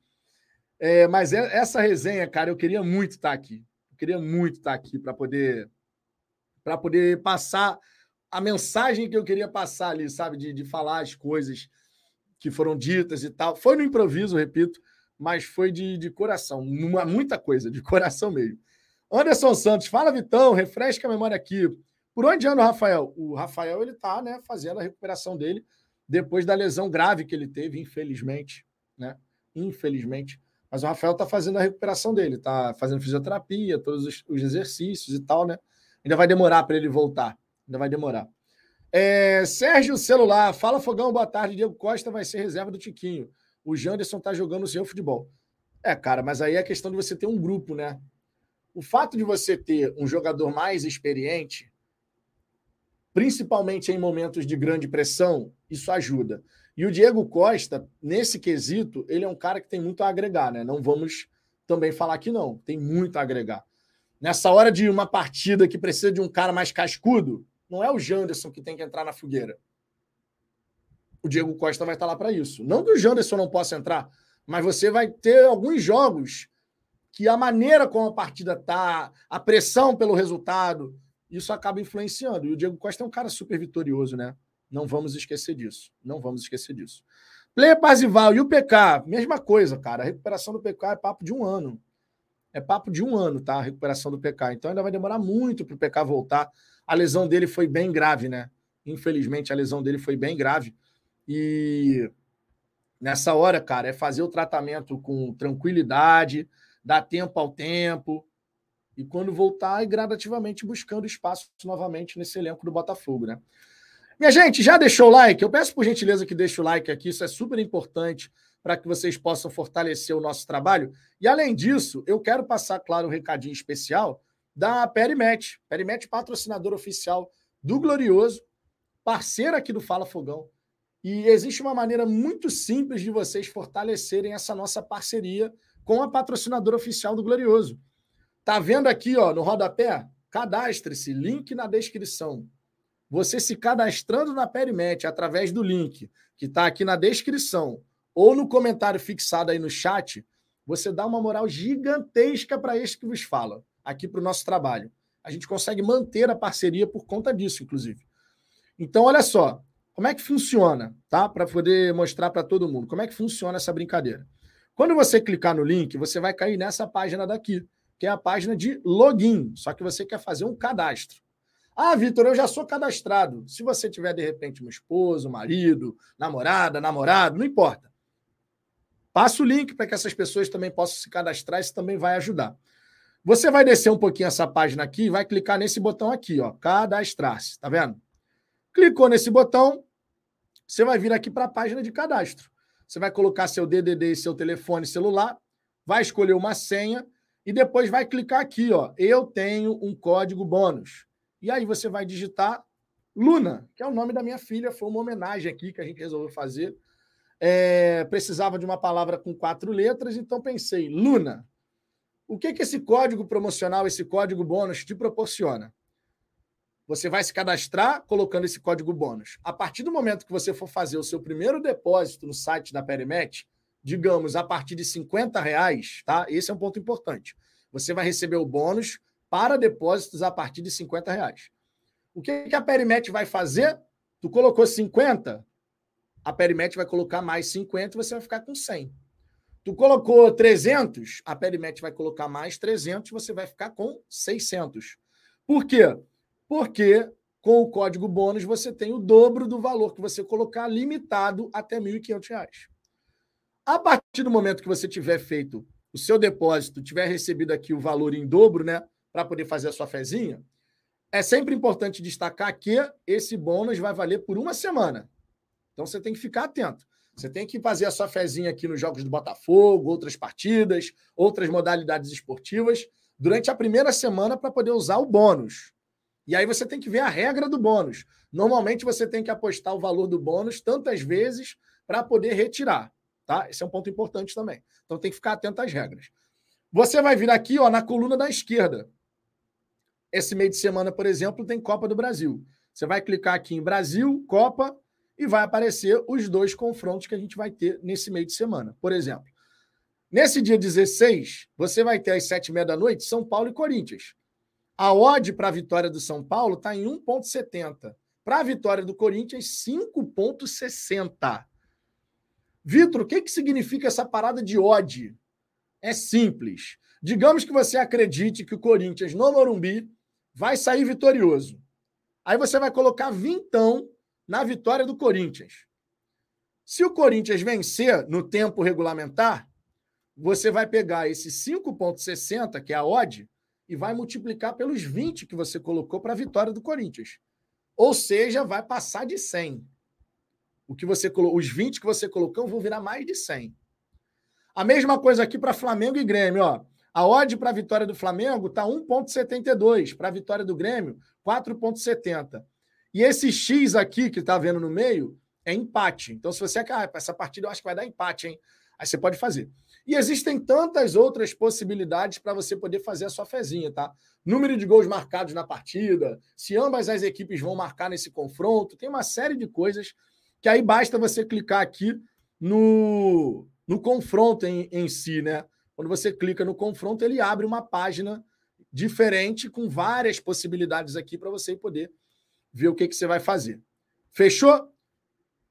[SPEAKER 1] É, mas é, essa resenha, cara, eu queria muito estar aqui. Eu queria muito estar aqui para poder para poder passar a mensagem que eu queria passar ali, sabe? De, de falar as coisas que foram ditas e tal. Foi no improviso, repito, mas foi de, de coração. Uma, muita coisa, de coração mesmo. Anderson Santos, fala Vitão, refresca a memória aqui. Por onde anda o Rafael? O Rafael ele tá, né, fazendo a recuperação dele depois da lesão grave que ele teve, infelizmente, né? Infelizmente. Mas o Rafael tá fazendo a recuperação dele, tá fazendo fisioterapia, todos os, os exercícios e tal, né? Ainda vai demorar para ele voltar. Ainda vai demorar. É, Sérgio Celular, fala Fogão, boa tarde. Diego Costa vai ser reserva do Tiquinho. O Janderson tá jogando o seu futebol. É, cara, mas aí é questão de você ter um grupo, né? O fato de você ter um jogador mais experiente, principalmente em momentos de grande pressão, isso ajuda. E o Diego Costa, nesse quesito, ele é um cara que tem muito a agregar, né? Não vamos também falar que não, tem muito a agregar. Nessa hora de uma partida que precisa de um cara mais cascudo, não é o Janderson que tem que entrar na fogueira. O Diego Costa vai estar lá para isso. Não que o Janderson não possa entrar, mas você vai ter alguns jogos que a maneira como a partida tá, a pressão pelo resultado, isso acaba influenciando. E o Diego Costa é um cara super vitorioso, né? Não vamos esquecer disso. Não vamos esquecer disso. Player Parzival e o PK, mesma coisa, cara. A recuperação do PK é papo de um ano. É papo de um ano, tá? A recuperação do PK. Então ainda vai demorar muito para o PK voltar. A lesão dele foi bem grave, né? Infelizmente, a lesão dele foi bem grave. E nessa hora, cara, é fazer o tratamento com tranquilidade, dar tempo ao tempo. E quando voltar, ir gradativamente buscando espaço novamente nesse elenco do Botafogo, né? Minha gente, já deixou o like? Eu peço por gentileza que deixe o like aqui, isso é super importante para que vocês possam fortalecer o nosso trabalho. E além disso, eu quero passar, claro, um recadinho especial da Perimet. Perimet, patrocinador oficial do Glorioso, parceira aqui do Fala Fogão. E existe uma maneira muito simples de vocês fortalecerem essa nossa parceria com a patrocinadora oficial do Glorioso. Tá vendo aqui, ó, no rodapé? Cadastre-se, link na descrição. Você se cadastrando na Perimet através do link que está aqui na descrição ou no comentário fixado aí no chat, você dá uma moral gigantesca para este que vos fala, aqui para o nosso trabalho. A gente consegue manter a parceria por conta disso, inclusive. Então, olha só, como é que funciona, tá? Para poder mostrar para todo mundo como é que funciona essa brincadeira. Quando você clicar no link, você vai cair nessa página daqui, que é a página de login, só que você quer fazer um cadastro. Ah, Vitor, eu já sou cadastrado. Se você tiver, de repente, um esposo, um marido, namorada, namorado, não importa. Passa o link para que essas pessoas também possam se cadastrar, isso também vai ajudar. Você vai descer um pouquinho essa página aqui e vai clicar nesse botão aqui, ó, cadastrar-se, tá vendo? Clicou nesse botão, você vai vir aqui para a página de cadastro. Você vai colocar seu DDD e seu telefone celular, vai escolher uma senha e depois vai clicar aqui, ó. Eu tenho um código bônus. E aí você vai digitar Luna, que é o nome da minha filha. Foi uma homenagem aqui que a gente resolveu fazer. É, precisava de uma palavra com quatro letras, então pensei, Luna. O que, que esse código promocional, esse código bônus te proporciona? Você vai se cadastrar colocando esse código bônus. A partir do momento que você for fazer o seu primeiro depósito no site da Perimet, digamos, a partir de 50 reais, tá? Esse é um ponto importante. Você vai receber o bônus para depósitos a partir de 50 reais. O que, a Perimet vai fazer? Tu colocou 50, a Perimet vai colocar mais 50 e você vai ficar com 100. Tu colocou 300, a Perimet vai colocar mais 300 e você vai ficar com 600. Por quê? Porque com o código bônus você tem o dobro do valor que você colocar, limitado até R$ 1.500. A partir do momento que você tiver feito o seu depósito, tiver recebido aqui o valor em dobro, né, para poder fazer a sua fezinha, é sempre importante destacar que esse bônus vai valer por uma semana. Então você tem que ficar atento. Você tem que fazer a sua fezinha aqui nos jogos do Botafogo, outras partidas, outras modalidades esportivas, durante a primeira semana para poder usar o bônus. E aí você tem que ver a regra do bônus. Normalmente você tem que apostar o valor do bônus tantas vezes para poder retirar. Tá? Esse é um ponto importante também. Então tem que ficar atento às regras. Você vai vir aqui ó, na coluna da esquerda. Esse meio de semana, por exemplo, tem Copa do Brasil. Você vai clicar aqui em Brasil, Copa, e vai aparecer os dois confrontos que a gente vai ter nesse meio de semana. Por exemplo, nesse dia 16, você vai ter às sete e meia da noite São Paulo e Corinthians. A odd para a vitória do São Paulo está em 1,70. Para a vitória do Corinthians, 5,60. Vitor, o que, que significa essa parada de odd? É simples. Digamos que você acredite que o Corinthians no Morumbi vai sair vitorioso. Aí você vai colocar vintão na vitória do Corinthians. Se o Corinthians vencer no tempo regulamentar, você vai pegar esse 5,60, que é a odd, e vai multiplicar pelos 20 que você colocou para a vitória do Corinthians. Ou seja, vai passar de 100. O que você os 20 que você colocou vão virar mais de 100. A mesma coisa aqui para Flamengo e Grêmio, ó. A odd para a vitória do Flamengo está 1,72. Para a vitória do Grêmio, 4,70. E esse X aqui que está vendo no meio é empate. Então, se você ah, essa partida eu acho que vai dar empate, hein? Aí você pode fazer. E existem tantas outras possibilidades para você poder fazer a sua fezinha, tá? Número de gols marcados na partida, se ambas as equipes vão marcar nesse confronto, tem uma série de coisas que aí basta você clicar aqui no, no confronto em, em si, né? Quando você clica no confronto, ele abre uma página diferente com várias possibilidades aqui para você poder ver o que, que você vai fazer. Fechou?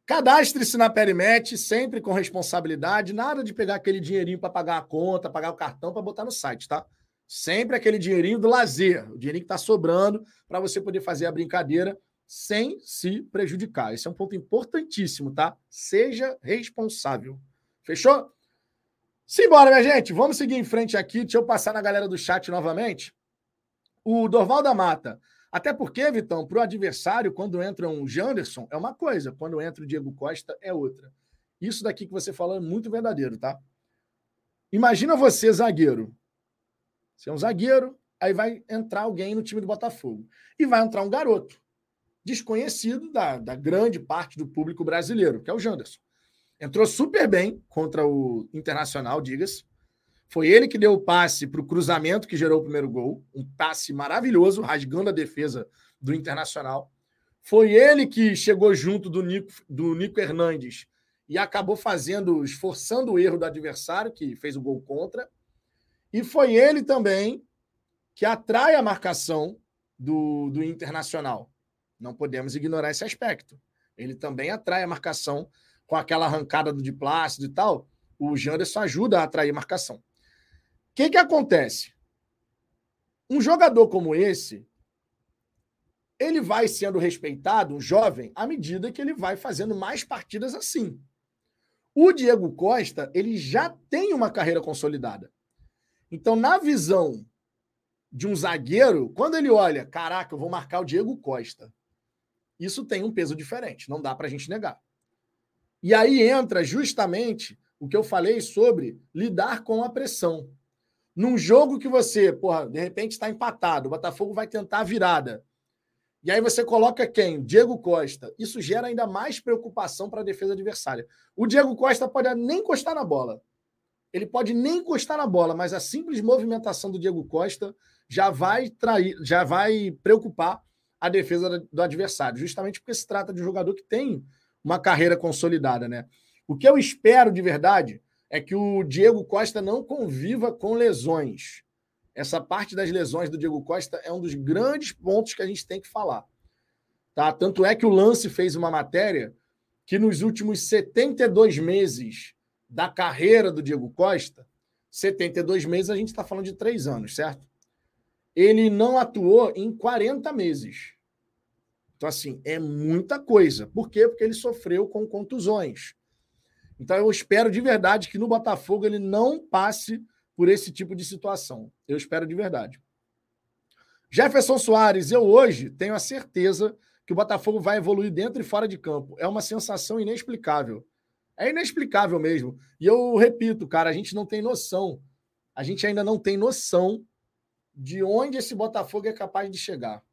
[SPEAKER 1] Cadastre-se na Perimet, sempre com responsabilidade. Nada de pegar aquele dinheirinho para pagar a conta, pagar o cartão para botar no site, tá? Sempre aquele dinheirinho do lazer, o dinheirinho que está sobrando para você poder fazer a brincadeira sem se prejudicar. Esse é um ponto importantíssimo, tá? Seja responsável. Fechou? Simbora, minha gente. Vamos seguir em frente aqui. Deixa eu passar na galera do chat novamente. O Dorval da Mata. Até porque, Vitão, para o adversário, quando entra um Janderson, é uma coisa. Quando entra o Diego Costa, é outra. Isso daqui que você falou é muito verdadeiro, tá? Imagina você, zagueiro. Você é um zagueiro, aí vai entrar alguém no time do Botafogo. E vai entrar um garoto, desconhecido da, da grande parte do público brasileiro, que é o Janderson. Entrou super bem contra o Internacional, diga-se. Foi ele que deu o passe para o cruzamento que gerou o primeiro gol. Um passe maravilhoso, rasgando a defesa do Internacional. Foi ele que chegou junto do Nico, do Nico Hernandes e acabou fazendo, esforçando o erro do adversário, que fez o gol contra. E foi ele também que atrai a marcação do, do Internacional. Não podemos ignorar esse aspecto. Ele também atrai a marcação com aquela arrancada do de Plácido e tal, o Janderson ajuda a atrair marcação. O que, que acontece? Um jogador como esse, ele vai sendo respeitado, um jovem, à medida que ele vai fazendo mais partidas assim. O Diego Costa, ele já tem uma carreira consolidada. Então, na visão de um zagueiro, quando ele olha, caraca, eu vou marcar o Diego Costa, isso tem um peso diferente, não dá para a gente negar. E aí entra justamente o que eu falei sobre lidar com a pressão. Num jogo que você, porra, de repente está empatado, o Botafogo vai tentar a virada. E aí você coloca quem? Diego Costa. Isso gera ainda mais preocupação para a defesa adversária. O Diego Costa pode nem encostar na bola. Ele pode nem encostar na bola, mas a simples movimentação do Diego Costa já vai trair, já vai preocupar a defesa do adversário, justamente porque se trata de um jogador que tem uma carreira consolidada, né? O que eu espero de verdade é que o Diego Costa não conviva com lesões. Essa parte das lesões do Diego Costa é um dos grandes pontos que a gente tem que falar. Tá? Tanto é que o Lance fez uma matéria que nos últimos 72 meses da carreira do Diego Costa, 72 meses a gente está falando de três anos, certo? Ele não atuou em 40 meses. Então, assim, é muita coisa. Por quê? Porque ele sofreu com contusões. Então, eu espero de verdade que no Botafogo ele não passe por esse tipo de situação. Eu espero de verdade. Jefferson Soares, eu hoje tenho a certeza que o Botafogo vai evoluir dentro e fora de campo. É uma sensação inexplicável. É inexplicável mesmo. E eu repito, cara, a gente não tem noção. A gente ainda não tem noção de onde esse Botafogo é capaz de chegar.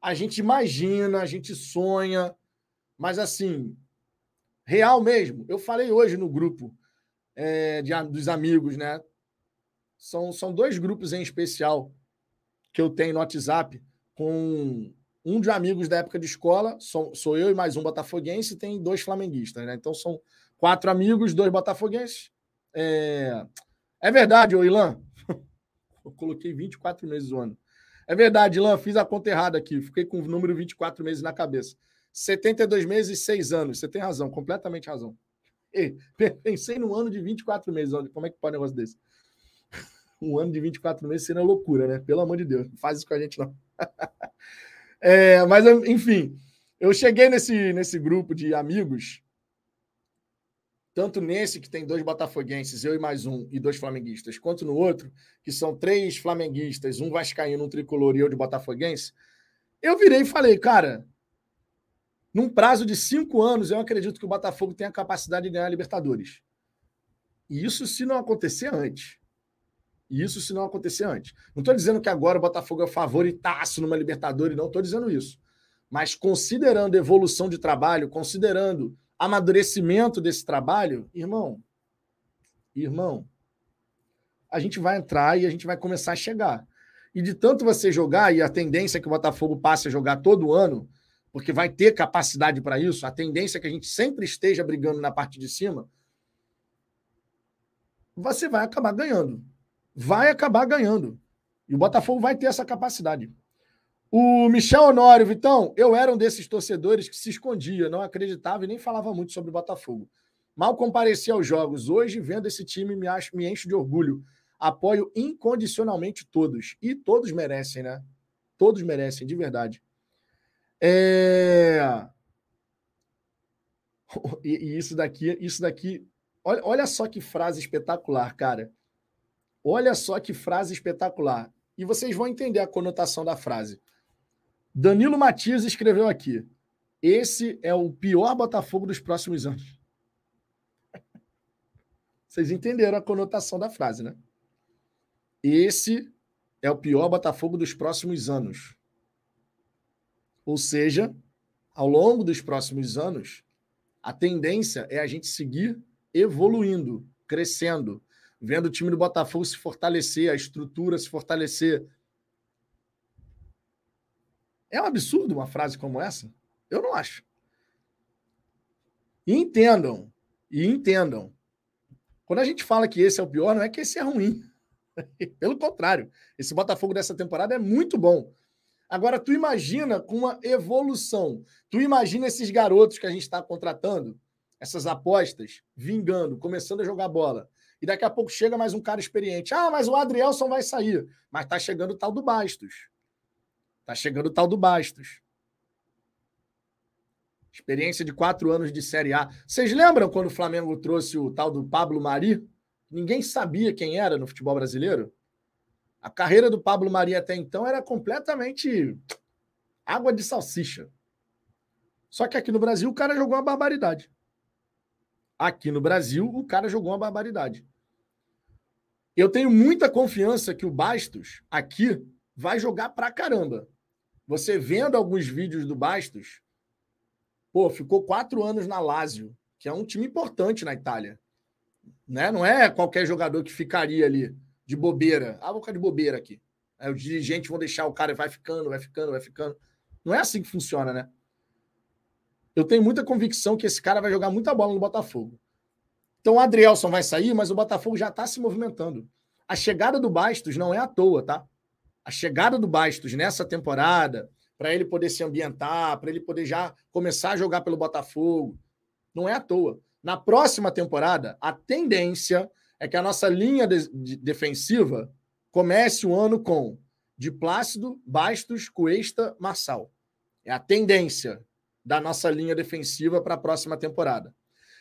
[SPEAKER 1] A gente imagina, a gente sonha, mas assim, real mesmo. Eu falei hoje no grupo é, de, dos amigos, né? São, são dois grupos em especial que eu tenho no WhatsApp com um de amigos da época de escola, sou, sou eu e mais um botafoguense, e tem dois flamenguistas, né? Então são quatro amigos, dois botafoguenses. É, é verdade, ô Ilan. eu coloquei 24 meses o ano. É verdade, Ilan, fiz a conta errada aqui. Fiquei com o número 24 meses na cabeça. 72 meses e 6 anos. Você tem razão, completamente razão. Pensei no ano de 24 meses. Como é que pode um negócio desse? Um ano de 24 meses seria loucura, né? Pelo amor de Deus, não faz isso com a gente, não. É, mas, enfim, eu cheguei nesse, nesse grupo de amigos, tanto nesse que tem dois botafoguenses, eu e mais um, e dois flamenguistas, quanto no outro, que são três flamenguistas, um vascaíno, um tricolor e eu de botafoguense, eu virei e falei, cara, num prazo de cinco anos, eu acredito que o Botafogo tem a capacidade de ganhar a Libertadores. E isso se não acontecer antes. Isso se não acontecer antes. Não estou dizendo que agora o Botafogo é favoritaço numa Libertadores, não estou dizendo isso. Mas considerando evolução de trabalho, considerando amadurecimento desse trabalho, irmão, irmão, a gente vai entrar e a gente vai começar a chegar. E de tanto você jogar, e a tendência é que o Botafogo passe a jogar todo ano, porque vai ter capacidade para isso, a tendência é que a gente sempre esteja brigando na parte de cima, você vai acabar ganhando vai acabar ganhando. E o Botafogo vai ter essa capacidade. O Michel Honório, Vitão, eu era um desses torcedores que se escondia, não acreditava e nem falava muito sobre o Botafogo. Mal compareci aos jogos. Hoje, vendo esse time, me, acho, me encho de orgulho. Apoio incondicionalmente todos. E todos merecem, né? Todos merecem, de verdade. É... E, e isso daqui, isso daqui. Olha, olha só que frase espetacular, cara. Olha só que frase espetacular. E vocês vão entender a conotação da frase. Danilo Matias escreveu aqui: Esse é o pior Botafogo dos próximos anos. Vocês entenderam a conotação da frase, né? Esse é o pior Botafogo dos próximos anos. Ou seja, ao longo dos próximos anos, a tendência é a gente seguir evoluindo, crescendo, vendo o time do Botafogo se fortalecer, a estrutura se fortalecer. É um absurdo uma frase como essa? Eu não acho. E entendam, e entendam. Quando a gente fala que esse é o pior, não é que esse é ruim. Pelo contrário, esse Botafogo dessa temporada é muito bom. Agora, tu imagina com uma evolução. Tu imagina esses garotos que a gente está contratando, essas apostas, vingando, começando a jogar bola e daqui a pouco chega mais um cara experiente. Ah, mas o Adrielson vai sair. Mas tá chegando o tal do Bastos. Tá chegando o tal do Bastos. Experiência de quatro anos de Série A. Vocês lembram quando o Flamengo trouxe o tal do Pablo Mari? Ninguém sabia quem era no futebol brasileiro. A carreira do Pablo Mari até então era completamente água de salsicha. Só que aqui no Brasil o cara jogou uma barbaridade. Aqui no Brasil, o cara jogou uma barbaridade. Eu tenho muita confiança que o Bastos aqui vai jogar pra caramba. Você vendo alguns vídeos do Bastos, pô, ficou quatro anos na Lazio, que é um time importante na Itália. Né? Não é qualquer jogador que ficaria ali de bobeira. Ah, vou ficar de bobeira aqui. Aí os dirigentes vão deixar o cara e vai ficando, vai ficando, vai ficando. Não é assim que funciona, né? eu tenho muita convicção que esse cara vai jogar muita bola no Botafogo. Então o Adrielson vai sair, mas o Botafogo já está se movimentando. A chegada do Bastos não é à toa, tá? A chegada do Bastos nessa temporada, para ele poder se ambientar, para ele poder já começar a jogar pelo Botafogo, não é à toa. Na próxima temporada, a tendência é que a nossa linha de, de defensiva comece o ano com de Plácido, Bastos, Cuesta, Marçal. É a tendência da nossa linha defensiva para a próxima temporada.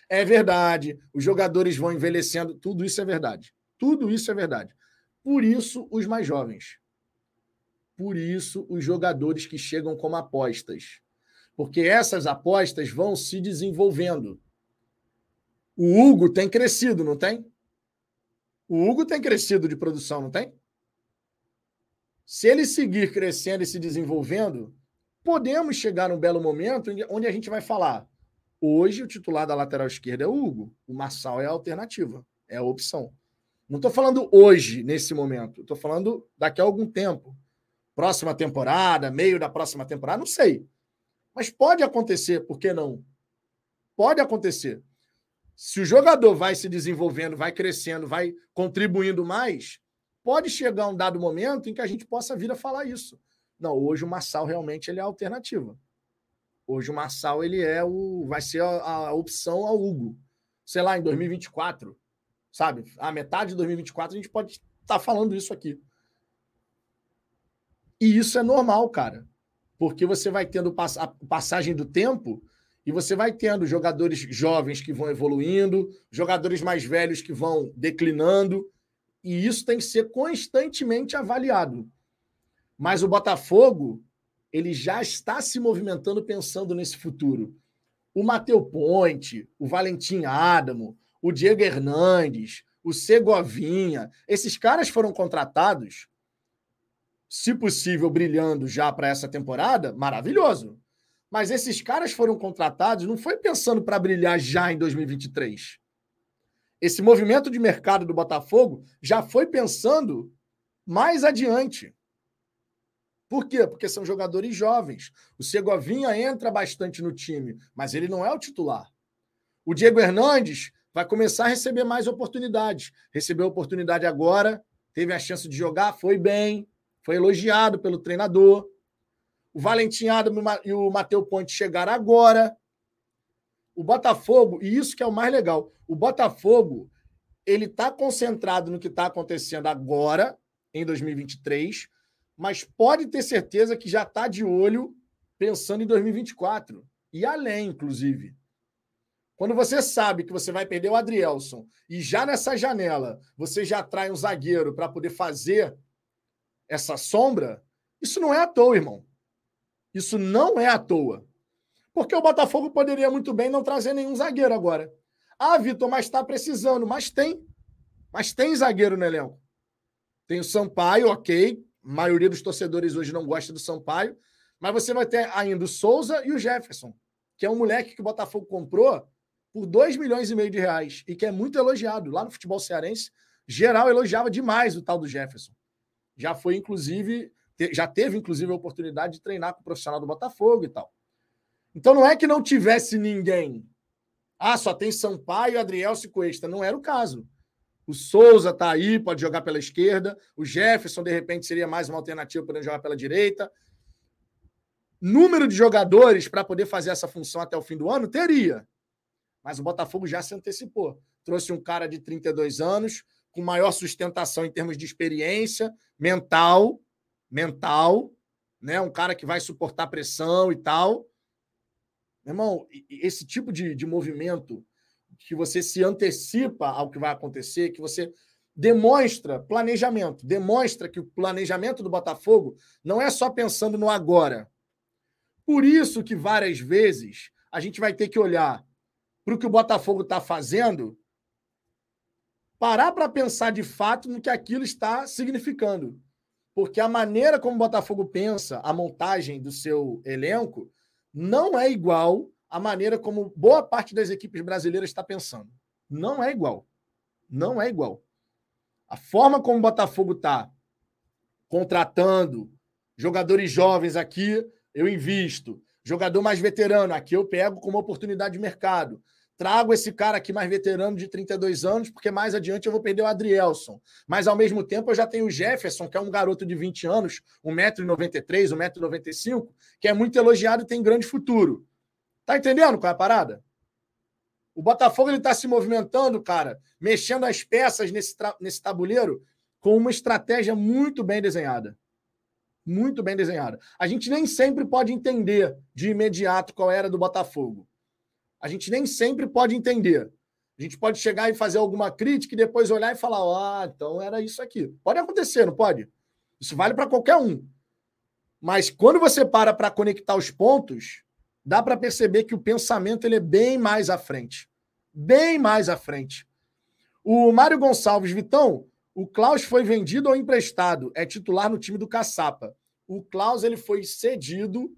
[SPEAKER 1] É verdade, os jogadores vão envelhecendo, tudo isso é verdade. Tudo isso é verdade. Por isso, os mais jovens. Por isso, os jogadores que chegam como apostas. Porque essas apostas vão se desenvolvendo. O Hugo tem crescido, não tem? O Hugo tem crescido de produção, não tem? Se ele seguir crescendo e se desenvolvendo, podemos chegar num belo momento onde a gente vai falar: hoje o titular da lateral esquerda é o Hugo, o Marçal é a alternativa, é a opção. Não estou falando hoje, nesse momento, estou falando daqui a algum tempo. Próxima temporada, meio da próxima temporada, não sei. Mas pode acontecer, por que não? Pode acontecer. Se o jogador vai se desenvolvendo, vai crescendo, vai contribuindo mais, pode chegar um dado momento em que a gente possa vir a falar isso. Não, hoje o Massal realmente ele é a alternativa. Hoje o Massal ele é o vai ser a, a opção ao Hugo. Sei lá, em 2024, sabe? A metade de 2024 a gente pode estar tá falando isso aqui. E isso é normal, cara. Porque você vai tendo a passagem do tempo e você vai tendo jogadores jovens que vão evoluindo, jogadores mais velhos que vão declinando, e isso tem que ser constantemente avaliado. Mas o Botafogo, ele já está se movimentando pensando nesse futuro. O Mateu Ponte, o Valentim Adamo, o Diego Hernandes, o Segovinha, esses caras foram contratados, se possível, brilhando já para essa temporada, maravilhoso. Mas esses caras foram contratados, não foi pensando para brilhar já em 2023. Esse movimento de mercado do Botafogo já foi pensando mais adiante. Por quê? Porque são jogadores jovens. O Segovinha entra bastante no time, mas ele não é o titular. O Diego Hernandes vai começar a receber mais oportunidades. Recebeu oportunidade agora, teve a chance de jogar, foi bem, foi elogiado pelo treinador. O Valentim Adamo e o Matheus Ponte chegaram agora. O Botafogo, e isso que é o mais legal, o Botafogo ele está concentrado no que está acontecendo agora, em 2023, mas pode ter certeza que já está de olho pensando em 2024 e além, inclusive. Quando você sabe que você vai perder o Adrielson e já nessa janela você já trai um zagueiro para poder fazer essa sombra, isso não é à toa, irmão. Isso não é à toa. Porque o Botafogo poderia muito bem não trazer nenhum zagueiro agora. Ah, Vitor, mas está precisando. Mas tem. Mas tem zagueiro no elenco. Tem o Sampaio, ok. A maioria dos torcedores hoje não gosta do Sampaio. Mas você vai ter ainda o Souza e o Jefferson, que é um moleque que o Botafogo comprou por 2 milhões e meio de reais e que é muito elogiado. Lá no futebol cearense, geral elogiava demais o tal do Jefferson. Já foi, inclusive, já teve, inclusive, a oportunidade de treinar com o profissional do Botafogo e tal. Então não é que não tivesse ninguém. Ah, só tem Sampaio, Adriel e Cuesta. Não era o caso. O Souza está aí, pode jogar pela esquerda. O Jefferson, de repente, seria mais uma alternativa para jogar pela direita. Número de jogadores para poder fazer essa função até o fim do ano? Teria. Mas o Botafogo já se antecipou. Trouxe um cara de 32 anos, com maior sustentação em termos de experiência mental, mental, né? Um cara que vai suportar pressão e tal. Meu irmão, esse tipo de, de movimento que você se antecipa ao que vai acontecer, que você demonstra planejamento, demonstra que o planejamento do Botafogo não é só pensando no agora. Por isso que várias vezes a gente vai ter que olhar para o que o Botafogo está fazendo, parar para pensar de fato no que aquilo está significando porque a maneira como o Botafogo pensa a montagem do seu elenco não é igual à maneira como boa parte das equipes brasileiras está pensando. Não é igual. Não é igual. A forma como o Botafogo está contratando jogadores jovens aqui, eu invisto. Jogador mais veterano, aqui eu pego como oportunidade de mercado. Trago esse cara aqui mais veterano de 32 anos, porque mais adiante eu vou perder o Adrielson. Mas ao mesmo tempo eu já tenho o Jefferson, que é um garoto de 20 anos, 1,93m, 1,95m, que é muito elogiado e tem grande futuro. Tá entendendo qual é a parada? O Botafogo ele está se movimentando, cara, mexendo as peças nesse, nesse tabuleiro com uma estratégia muito bem desenhada. Muito bem desenhada. A gente nem sempre pode entender de imediato qual era do Botafogo a gente nem sempre pode entender. A gente pode chegar e fazer alguma crítica e depois olhar e falar: ah, então era isso aqui. Pode acontecer, não pode? Isso vale para qualquer um. Mas quando você para para conectar os pontos, dá para perceber que o pensamento ele é bem mais à frente. bem mais à frente. O Mário Gonçalves Vitão, o Klaus foi vendido ou emprestado? É titular no time do Caçapa. O Klaus ele foi cedido,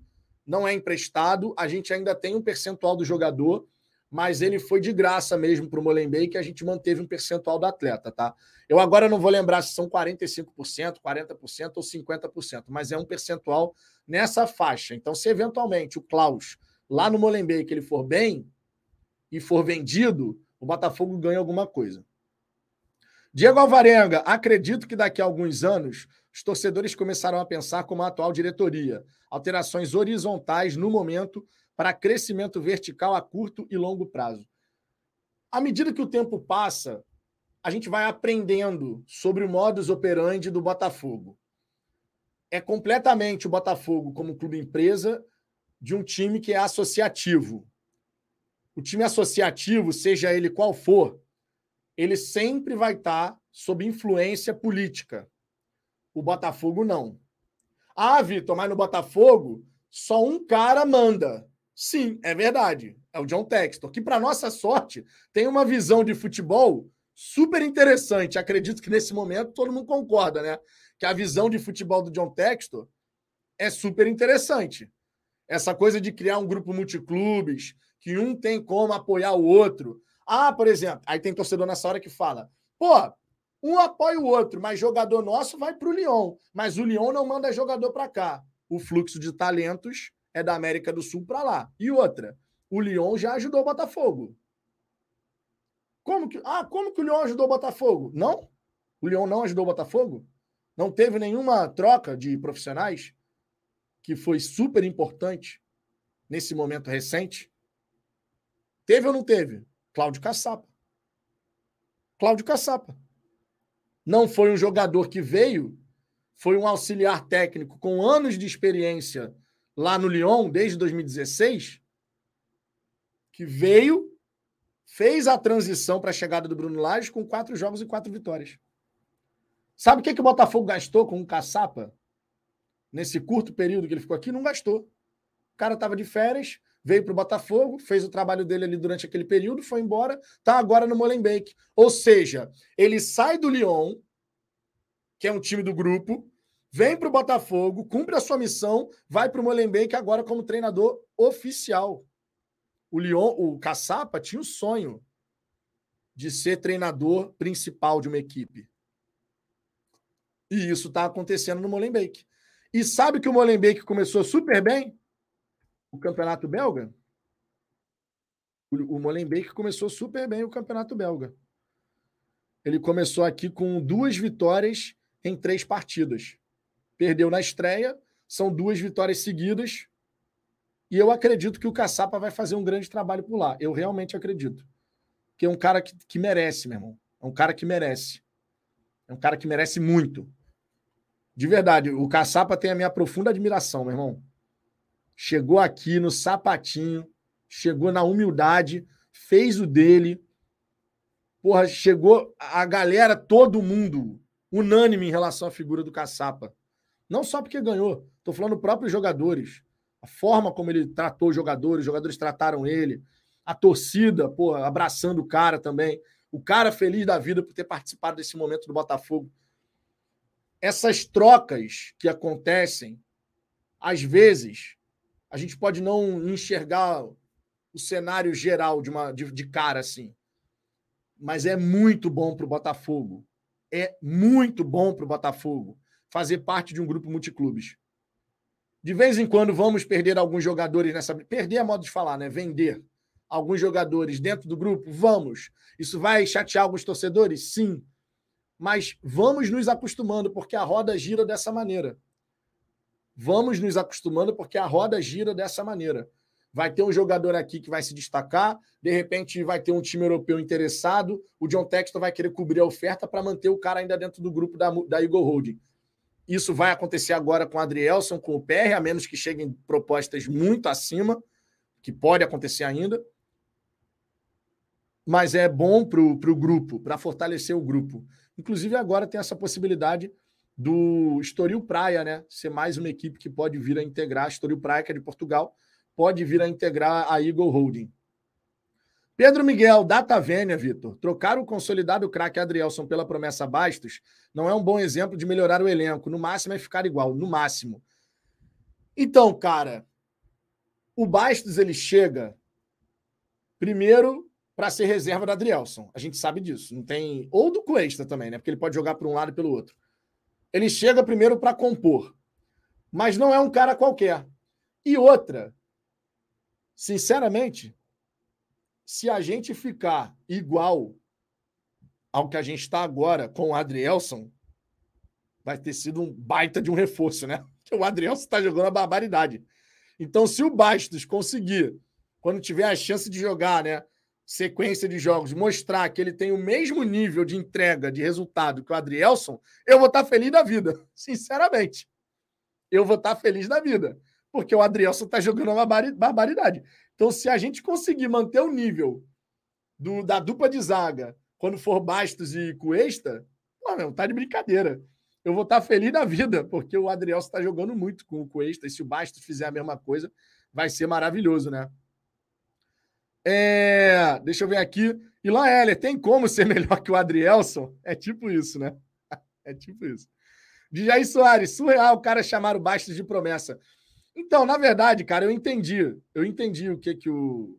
[SPEAKER 1] não é emprestado. A gente ainda tem um percentual do jogador, mas ele foi de graça mesmo para o Molenbeek que a gente manteve um percentual do atleta, tá? Eu agora não vou lembrar se são 45%, 40% ou 50%, mas é um percentual nessa faixa. Então, se eventualmente o Klaus lá no Molenbeek ele for bem e for vendido, o Botafogo ganha alguma coisa. Diego Alvarenga, acredito que daqui a alguns anos os torcedores começarão a pensar como a atual diretoria. Alterações horizontais no momento para crescimento vertical a curto e longo prazo. À medida que o tempo passa, a gente vai aprendendo sobre o modus operandi do Botafogo. É completamente o Botafogo como clube empresa de um time que é associativo. O time associativo, seja ele qual for, ele sempre vai estar sob influência política. O Botafogo não. Ah, Vitor, mas no Botafogo só um cara manda. Sim, é verdade. É o John Textor, que, para nossa sorte, tem uma visão de futebol super interessante. Acredito que nesse momento todo mundo concorda, né? Que a visão de futebol do John Textor é super interessante. Essa coisa de criar um grupo multiclubes, que um tem como apoiar o outro. Ah, por exemplo, aí tem torcedor nessa hora que fala: pô, um apoia o outro, mas jogador nosso vai para o Lyon. Mas o Lyon não manda jogador para cá. O fluxo de talentos é da América do Sul para lá. E outra, o Lyon já ajudou o Botafogo. Como que, ah, como que o Lyon ajudou o Botafogo? Não? O Lyon não ajudou o Botafogo? Não teve nenhuma troca de profissionais que foi super importante nesse momento recente? Teve ou não teve? Cláudio Caçapa. Cláudio Caçapa. Não foi um jogador que veio, foi um auxiliar técnico com anos de experiência lá no Lyon, desde 2016, que veio, fez a transição para a chegada do Bruno Lage com quatro jogos e quatro vitórias. Sabe o que, que o Botafogo gastou com o Caçapa? Nesse curto período que ele ficou aqui, não gastou. O cara estava de férias, veio para o Botafogo, fez o trabalho dele ali durante aquele período, foi embora, está agora no Molenbeek. Ou seja, ele sai do Lyon, que é um time do grupo, vem para o Botafogo, cumpre a sua missão, vai para o Molenbeek agora como treinador oficial. O Lyon, o Caçapa tinha o sonho de ser treinador principal de uma equipe. E isso está acontecendo no Molenbeek. E sabe que o Molenbeek começou super bem? O campeonato belga, o Molenbeek começou super bem o campeonato belga. Ele começou aqui com duas vitórias em três partidas. Perdeu na estreia, são duas vitórias seguidas. E eu acredito que o Caçapa vai fazer um grande trabalho por lá. Eu realmente acredito. Que é um cara que, que merece, meu irmão. É um cara que merece. É um cara que merece muito. De verdade, o Caçapa tem a minha profunda admiração, meu irmão chegou aqui no sapatinho, chegou na humildade, fez o dele. Porra, chegou a galera, todo mundo, unânime em relação à figura do Caçapa. Não só porque ganhou, estou falando próprios jogadores. A forma como ele tratou os jogadores, os jogadores trataram ele, a torcida, porra, abraçando o cara também. O cara feliz da vida por ter participado desse momento do Botafogo. Essas trocas que acontecem, às vezes, a gente pode não enxergar o cenário geral de, uma, de, de cara assim. Mas é muito bom para o Botafogo. É muito bom para o Botafogo fazer parte de um grupo multiclubes. De vez em quando vamos perder alguns jogadores nessa. Perder é modo de falar, né? Vender alguns jogadores dentro do grupo? Vamos. Isso vai chatear alguns torcedores? Sim. Mas vamos nos acostumando, porque a roda gira dessa maneira. Vamos nos acostumando porque a roda gira dessa maneira. Vai ter um jogador aqui que vai se destacar, de repente vai ter um time europeu interessado, o John Textor vai querer cobrir a oferta para manter o cara ainda dentro do grupo da, da Eagle Holding. Isso vai acontecer agora com o Adrielson, com o PR, a menos que cheguem propostas muito acima, que pode acontecer ainda. Mas é bom para o grupo, para fortalecer o grupo. Inclusive, agora tem essa possibilidade do Estoril Praia, né? Ser mais uma equipe que pode vir a integrar, Estoril Praia, que é de Portugal, pode vir a integrar a Eagle Holding. Pedro Miguel, data vênia, Vitor. Trocar o consolidado craque Adrielson pela promessa Bastos não é um bom exemplo de melhorar o elenco. No máximo é ficar igual, no máximo. Então, cara, o Bastos ele chega primeiro para ser reserva do Adrielson. A gente sabe disso. Não tem ou do Cuesta também, né? Porque ele pode jogar para um lado e pelo outro. Ele chega primeiro para compor, mas não é um cara qualquer. E outra, sinceramente, se a gente ficar igual ao que a gente está agora com o Adrielson, vai ter sido um baita de um reforço, né? Porque o Adrielson está jogando a barbaridade. Então, se o Bastos conseguir, quando tiver a chance de jogar, né? Sequência de jogos, mostrar que ele tem o mesmo nível de entrega, de resultado que o Adrielson, eu vou estar tá feliz da vida. Sinceramente. Eu vou estar tá feliz da vida. Porque o Adrielson está jogando uma barbaridade. Então, se a gente conseguir manter o nível do, da dupla de zaga quando for Bastos e Cuesta, pô, meu, tá de brincadeira. Eu vou estar tá feliz da vida, porque o Adriel está jogando muito com o Cuesta, e se o Bastos fizer a mesma coisa, vai ser maravilhoso, né? É, deixa eu ver aqui. Ilan Heller, tem como ser melhor que o Adrielson? É tipo isso, né? É tipo isso. Jair Soares, surreal o cara chamar o Bastos de promessa. Então, na verdade, cara, eu entendi. Eu entendi o que, que o,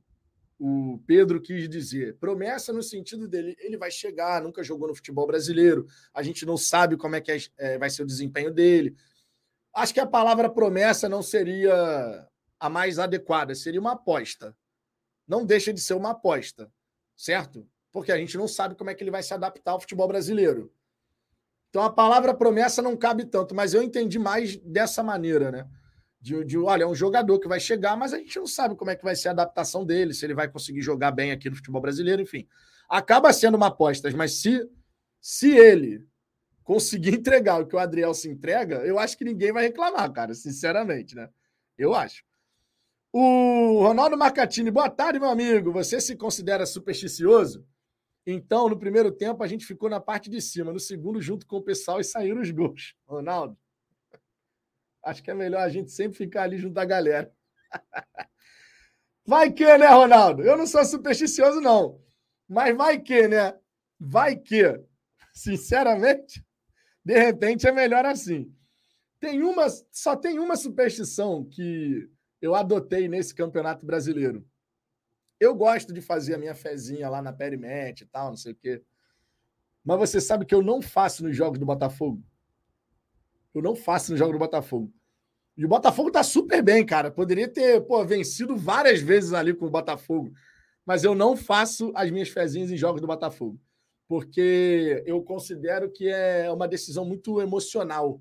[SPEAKER 1] o Pedro quis dizer. Promessa no sentido dele, ele vai chegar, nunca jogou no futebol brasileiro, a gente não sabe como é que é, é, vai ser o desempenho dele. Acho que a palavra promessa não seria a mais adequada, seria uma aposta. Não deixa de ser uma aposta, certo? Porque a gente não sabe como é que ele vai se adaptar ao futebol brasileiro. Então a palavra promessa não cabe tanto, mas eu entendi mais dessa maneira, né? de, de, olha, é um jogador que vai chegar, mas a gente não sabe como é que vai ser a adaptação dele, se ele vai conseguir jogar bem aqui no futebol brasileiro, enfim. Acaba sendo uma aposta, mas se, se ele conseguir entregar o que o Adriel se entrega, eu acho que ninguém vai reclamar, cara, sinceramente, né? Eu acho. O Ronaldo Marcatini, boa tarde, meu amigo. Você se considera supersticioso? Então, no primeiro tempo, a gente ficou na parte de cima, no segundo, junto com o pessoal, e saíram os gols. Ronaldo, Acho que é melhor a gente sempre ficar ali junto à galera. Vai que, né, Ronaldo? Eu não sou supersticioso, não. Mas vai que, né? Vai que. Sinceramente, de repente é melhor assim. Tem uma, só tem uma superstição que eu adotei nesse Campeonato Brasileiro. Eu gosto de fazer a minha fezinha lá na Perimet e tal, não sei o quê. Mas você sabe que eu não faço nos jogos do Botafogo? Eu não faço no jogo do Botafogo. E o Botafogo tá super bem, cara. Poderia ter pô, vencido várias vezes ali com o Botafogo. Mas eu não faço as minhas fezinhas em jogos do Botafogo. Porque eu considero que é uma decisão muito emocional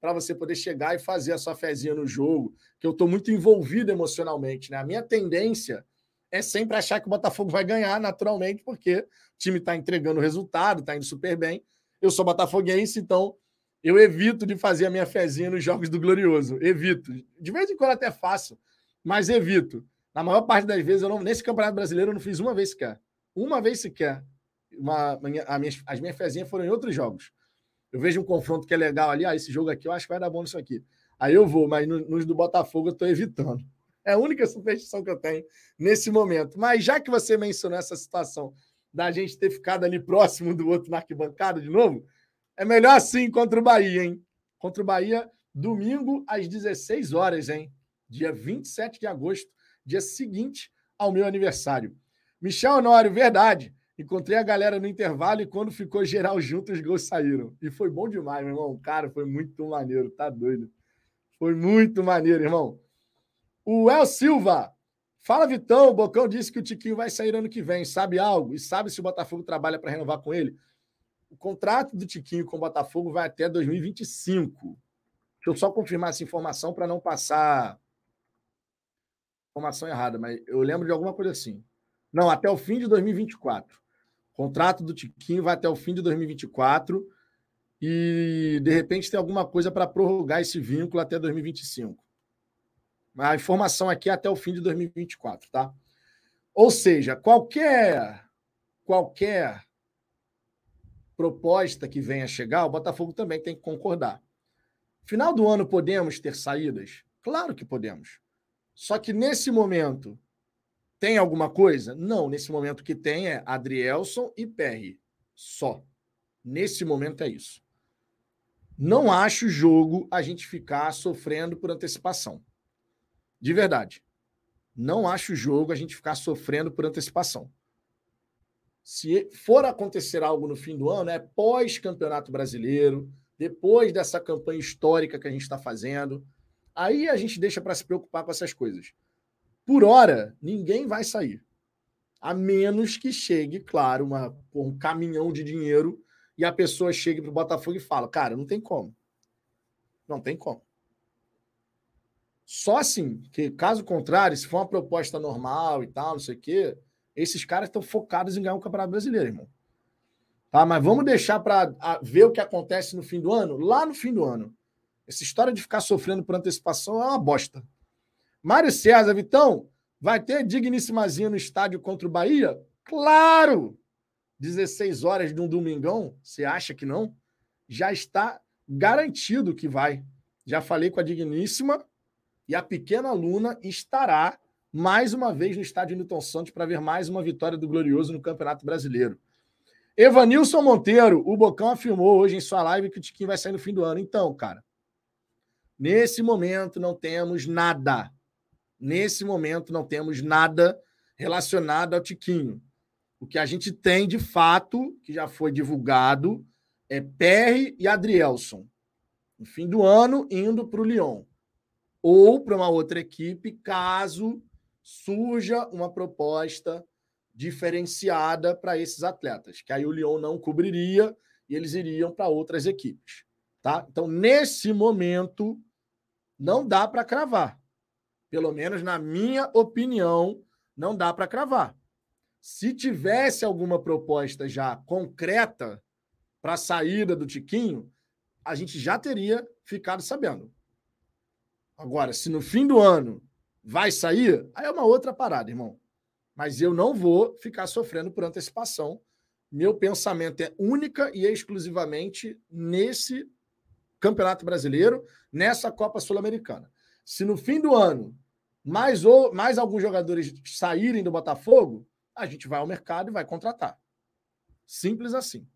[SPEAKER 1] para você poder chegar e fazer a sua fezinha no jogo, que eu estou muito envolvido emocionalmente. Né? A minha tendência é sempre achar que o Botafogo vai ganhar naturalmente, porque o time está entregando resultado, está indo super bem. Eu sou botafoguense, então eu evito de fazer a minha fezinha nos jogos do Glorioso. Evito. De vez em quando até faço, mas evito. Na maior parte das vezes, eu não, nesse Campeonato Brasileiro, eu não fiz uma vez sequer. Uma vez sequer. Uma, a minha, as minhas fezinhas foram em outros jogos. Eu vejo um confronto que é legal ali, ah, esse jogo aqui eu acho que vai dar bom nisso aqui. Aí eu vou, mas nos no do Botafogo eu estou evitando. É a única superstição que eu tenho nesse momento. Mas já que você mencionou essa situação da gente ter ficado ali próximo do outro na arquibancada de novo, é melhor assim contra o Bahia, hein? Contra o Bahia, domingo às 16 horas, hein? Dia 27 de agosto, dia seguinte ao meu aniversário. Michel Honório, verdade. Encontrei a galera no intervalo e quando ficou geral junto, os gols saíram. E foi bom demais, meu irmão. Cara, foi muito maneiro, tá doido. Foi muito maneiro, irmão. O El Silva. Fala, Vitão. O Bocão disse que o Tiquinho vai sair ano que vem. Sabe algo? E sabe se o Botafogo trabalha para renovar com ele? O contrato do Tiquinho com o Botafogo vai até 2025. Deixa eu só confirmar essa informação para não passar informação errada, mas eu lembro de alguma coisa assim. Não, até o fim de 2024. Contrato do Tiquinho vai até o fim de 2024 e de repente tem alguma coisa para prorrogar esse vínculo até 2025. Mas a informação aqui é até o fim de 2024, tá? Ou seja, qualquer qualquer proposta que venha chegar, o Botafogo também tem que concordar. Final do ano podemos ter saídas? Claro que podemos. Só que nesse momento, Tem alguma coisa? Não, nesse momento que tem é Adrielson e Perry. Só. Nesse momento é isso. Não acho jogo a gente ficar sofrendo por antecipação. De verdade. Não acho jogo a gente ficar sofrendo por antecipação. Se for acontecer algo no fim do ano, é pós-campeonato brasileiro, depois dessa campanha histórica que a gente está fazendo. Aí a gente deixa para se preocupar com essas coisas. Por hora, ninguém vai sair. A menos que chegue, claro, uma, um caminhão de dinheiro e a pessoa chegue para o Botafogo e fala: Cara, não tem como. Não tem como. Só assim, que caso contrário, se for uma proposta normal e tal, não sei o quê, esses caras estão focados em ganhar o Campeonato Brasileiro, irmão. Tá, mas vamos deixar para ver o que acontece no fim do ano? Lá no fim do ano. Essa história de ficar sofrendo por antecipação é uma bosta. Mário César, Vitão, vai ter digníssimazinha no estádio contra o Bahia? Claro! 16 horas de um domingão, você acha que não? Já está garantido que vai. Já falei com a digníssima e a pequena Luna estará mais uma vez no estádio Newton Santos para ver mais uma vitória do Glorioso no Campeonato Brasileiro. Evanilson Monteiro, o Bocão afirmou hoje em sua live que o Tiquinho vai sair no fim do ano. Então, cara, nesse momento não temos nada Nesse momento, não temos nada relacionado ao Tiquinho. O que a gente tem, de fato, que já foi divulgado, é Perry e Adrielson. No fim do ano, indo para o Lyon. Ou para uma outra equipe, caso surja uma proposta diferenciada para esses atletas, que aí o Lyon não cobriria e eles iriam para outras equipes. Tá? Então, nesse momento, não dá para cravar. Pelo menos na minha opinião, não dá para cravar. Se tivesse alguma proposta já concreta para a saída do Tiquinho, a gente já teria ficado sabendo. Agora, se no fim do ano vai sair, aí é uma outra parada, irmão. Mas eu não vou ficar sofrendo por antecipação. Meu pensamento é única e exclusivamente nesse Campeonato Brasileiro, nessa Copa Sul-Americana. Se no fim do ano mais, ou, mais alguns jogadores saírem do Botafogo, a gente vai ao mercado e vai contratar. Simples assim.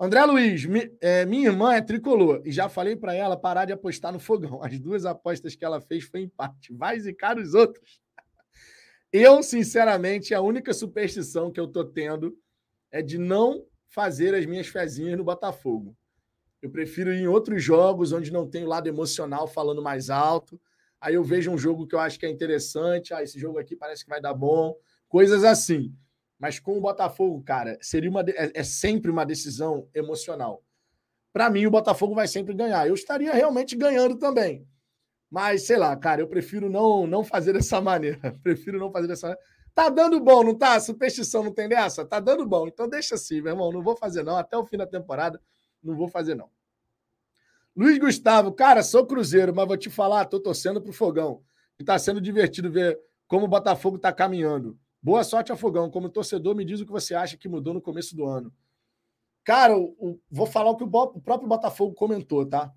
[SPEAKER 1] André Luiz, mi, é, minha irmã é tricolor e já falei para ela parar de apostar no fogão. As duas apostas que ela fez foi empate. Vai zicar os outros. Eu, sinceramente, a única superstição que eu tô tendo é de não fazer as minhas fezinhas no Botafogo. Eu prefiro ir em outros jogos onde não tem o lado emocional falando mais alto aí eu vejo um jogo que eu acho que é interessante, ah, esse jogo aqui parece que vai dar bom, coisas assim. Mas com o Botafogo, cara, seria uma é, é sempre uma decisão emocional. Para mim, o Botafogo vai sempre ganhar. Eu estaria realmente ganhando também. Mas, sei lá, cara, eu prefiro não, não fazer dessa maneira. prefiro não fazer dessa maneira. Tá dando bom, não tá? Superstição não tem dessa? Tá dando bom. Então deixa assim, meu irmão. Não vou fazer, não. Até o fim da temporada, não vou fazer, não. Luiz Gustavo, cara, sou Cruzeiro, mas vou te falar, tô torcendo pro Fogão. E tá sendo divertido ver como o Botafogo tá caminhando. Boa sorte ao Fogão. Como torcedor, me diz o que você acha que mudou no começo do ano. Cara, o, o, vou falar o que o, o, próprio Botafogo comentou, tá?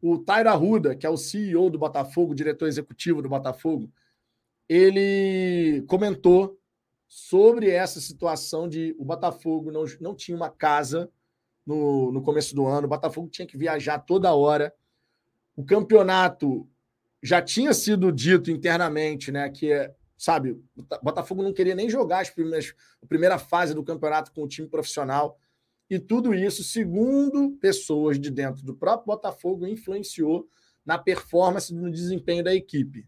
[SPEAKER 1] O Taira Ruda, que é o CEO do Botafogo, diretor executivo do Botafogo, ele comentou sobre essa situação de o Botafogo não, não tinha uma casa no, no começo do ano. O Botafogo tinha que viajar toda hora. O campeonato já tinha sido dito internamente, né? Que sabe, o Botafogo não queria nem jogar as primeiras, a primeira fase do campeonato com o time profissional. E tudo isso, segundo pessoas de dentro do próprio Botafogo, influenciou na performance no desempenho da equipe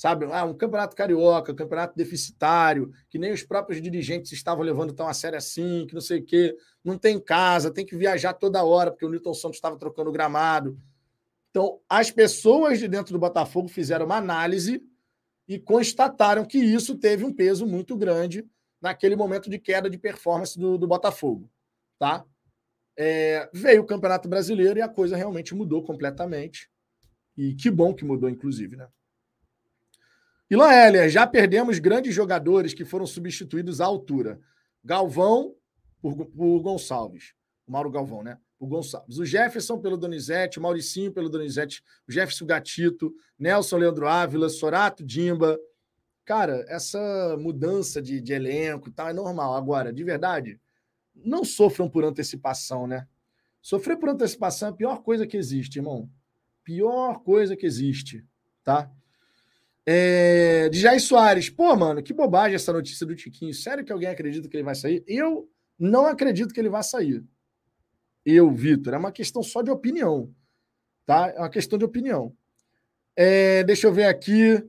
[SPEAKER 1] sabe? Ah, um campeonato carioca, um campeonato deficitário, que nem os próprios dirigentes estavam levando tão a sério assim, que não sei o quê. Não tem casa, tem que viajar toda hora, porque o Newton Santos estava trocando o gramado. Então, as pessoas de dentro do Botafogo fizeram uma análise e constataram que isso teve um peso muito grande naquele momento de queda de performance do, do Botafogo. Tá? É, veio o Campeonato Brasileiro e a coisa realmente mudou completamente. E que bom que mudou, inclusive, né? Ilan Heller, já perdemos grandes jogadores que foram substituídos à altura. Galvão por, por Gonçalves. O Mauro Galvão, né? O Gonçalves. O Jefferson pelo Donizete, o Mauricinho pelo Donizete, o Jefferson Gatito, Nelson Leandro Ávila, Sorato Dimba. cara, essa mudança de, de elenco e tal é normal. Agora, de verdade, não sofram por antecipação, né? Sofrer por antecipação é a pior coisa que existe, irmão. Pior coisa que existe, tá? É, de Jair Soares. Pô, mano, que bobagem essa notícia do Tiquinho. Sério que alguém acredita que ele vai sair? Eu não acredito que ele vai sair. Eu, Vitor. É uma questão só de opinião. Tá? É uma questão de opinião. É, deixa eu ver aqui.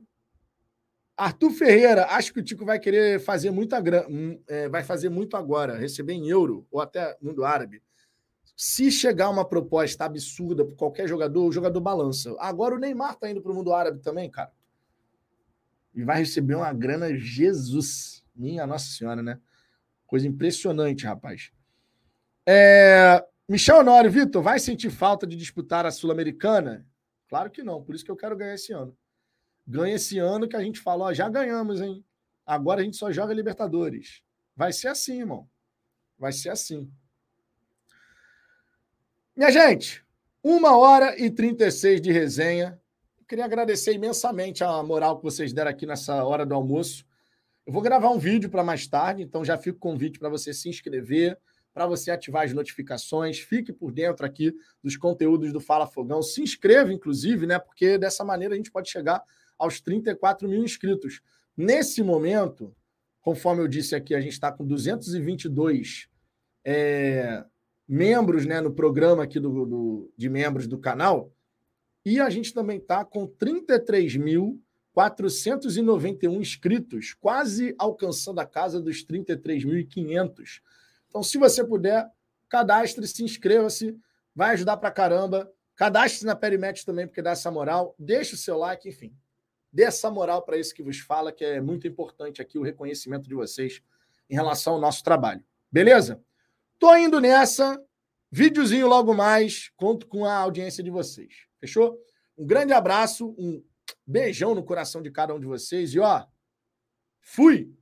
[SPEAKER 1] Arthur Ferreira, acho que o Tico vai querer fazer muita grana, hum, é, vai fazer muito agora, receber em euro ou até mundo árabe. Se chegar uma proposta absurda para qualquer jogador, o jogador balança. Agora o Neymar está indo para o mundo árabe também, cara. E vai receber uma grana, Jesus, minha Nossa Senhora, né? Coisa impressionante, rapaz. É... Michel Honório, Vitor, vai sentir falta de disputar a Sul-Americana? Claro que não, por isso que eu quero ganhar esse ano. Ganha esse ano que a gente fala, ó, já ganhamos, hein? Agora a gente só joga Libertadores. Vai ser assim, irmão. Vai ser assim. Minha gente, uma hora e 36 de resenha. Queria agradecer imensamente a moral que vocês deram aqui nessa hora do almoço. Eu vou gravar um vídeo para mais tarde, então já fico com o convite para você se inscrever, para você ativar as notificações, fique por dentro aqui dos conteúdos do Fala Fogão. Se inscreva, inclusive, né? Porque dessa maneira a gente pode chegar aos 34 mil inscritos. Nesse momento, conforme eu disse aqui, a gente está com 222 é, membros né, no programa aqui do, do, de membros do canal. E a gente também está com 33.491 inscritos, quase alcançando a casa dos 33.500. Então, se você puder, cadastre-se, inscreva-se, vai ajudar para caramba. Cadastre-se na Perimet também, porque dá essa moral. Deixe o seu like, enfim dê essa moral para isso que vos fala, que é muito importante aqui o reconhecimento de vocês em relação ao nosso trabalho. Beleza? Tô indo nessa. Videozinho logo mais. Conto com a audiência de vocês. Fechou? Um grande abraço, um beijão no coração de cada um de vocês e ó, fui!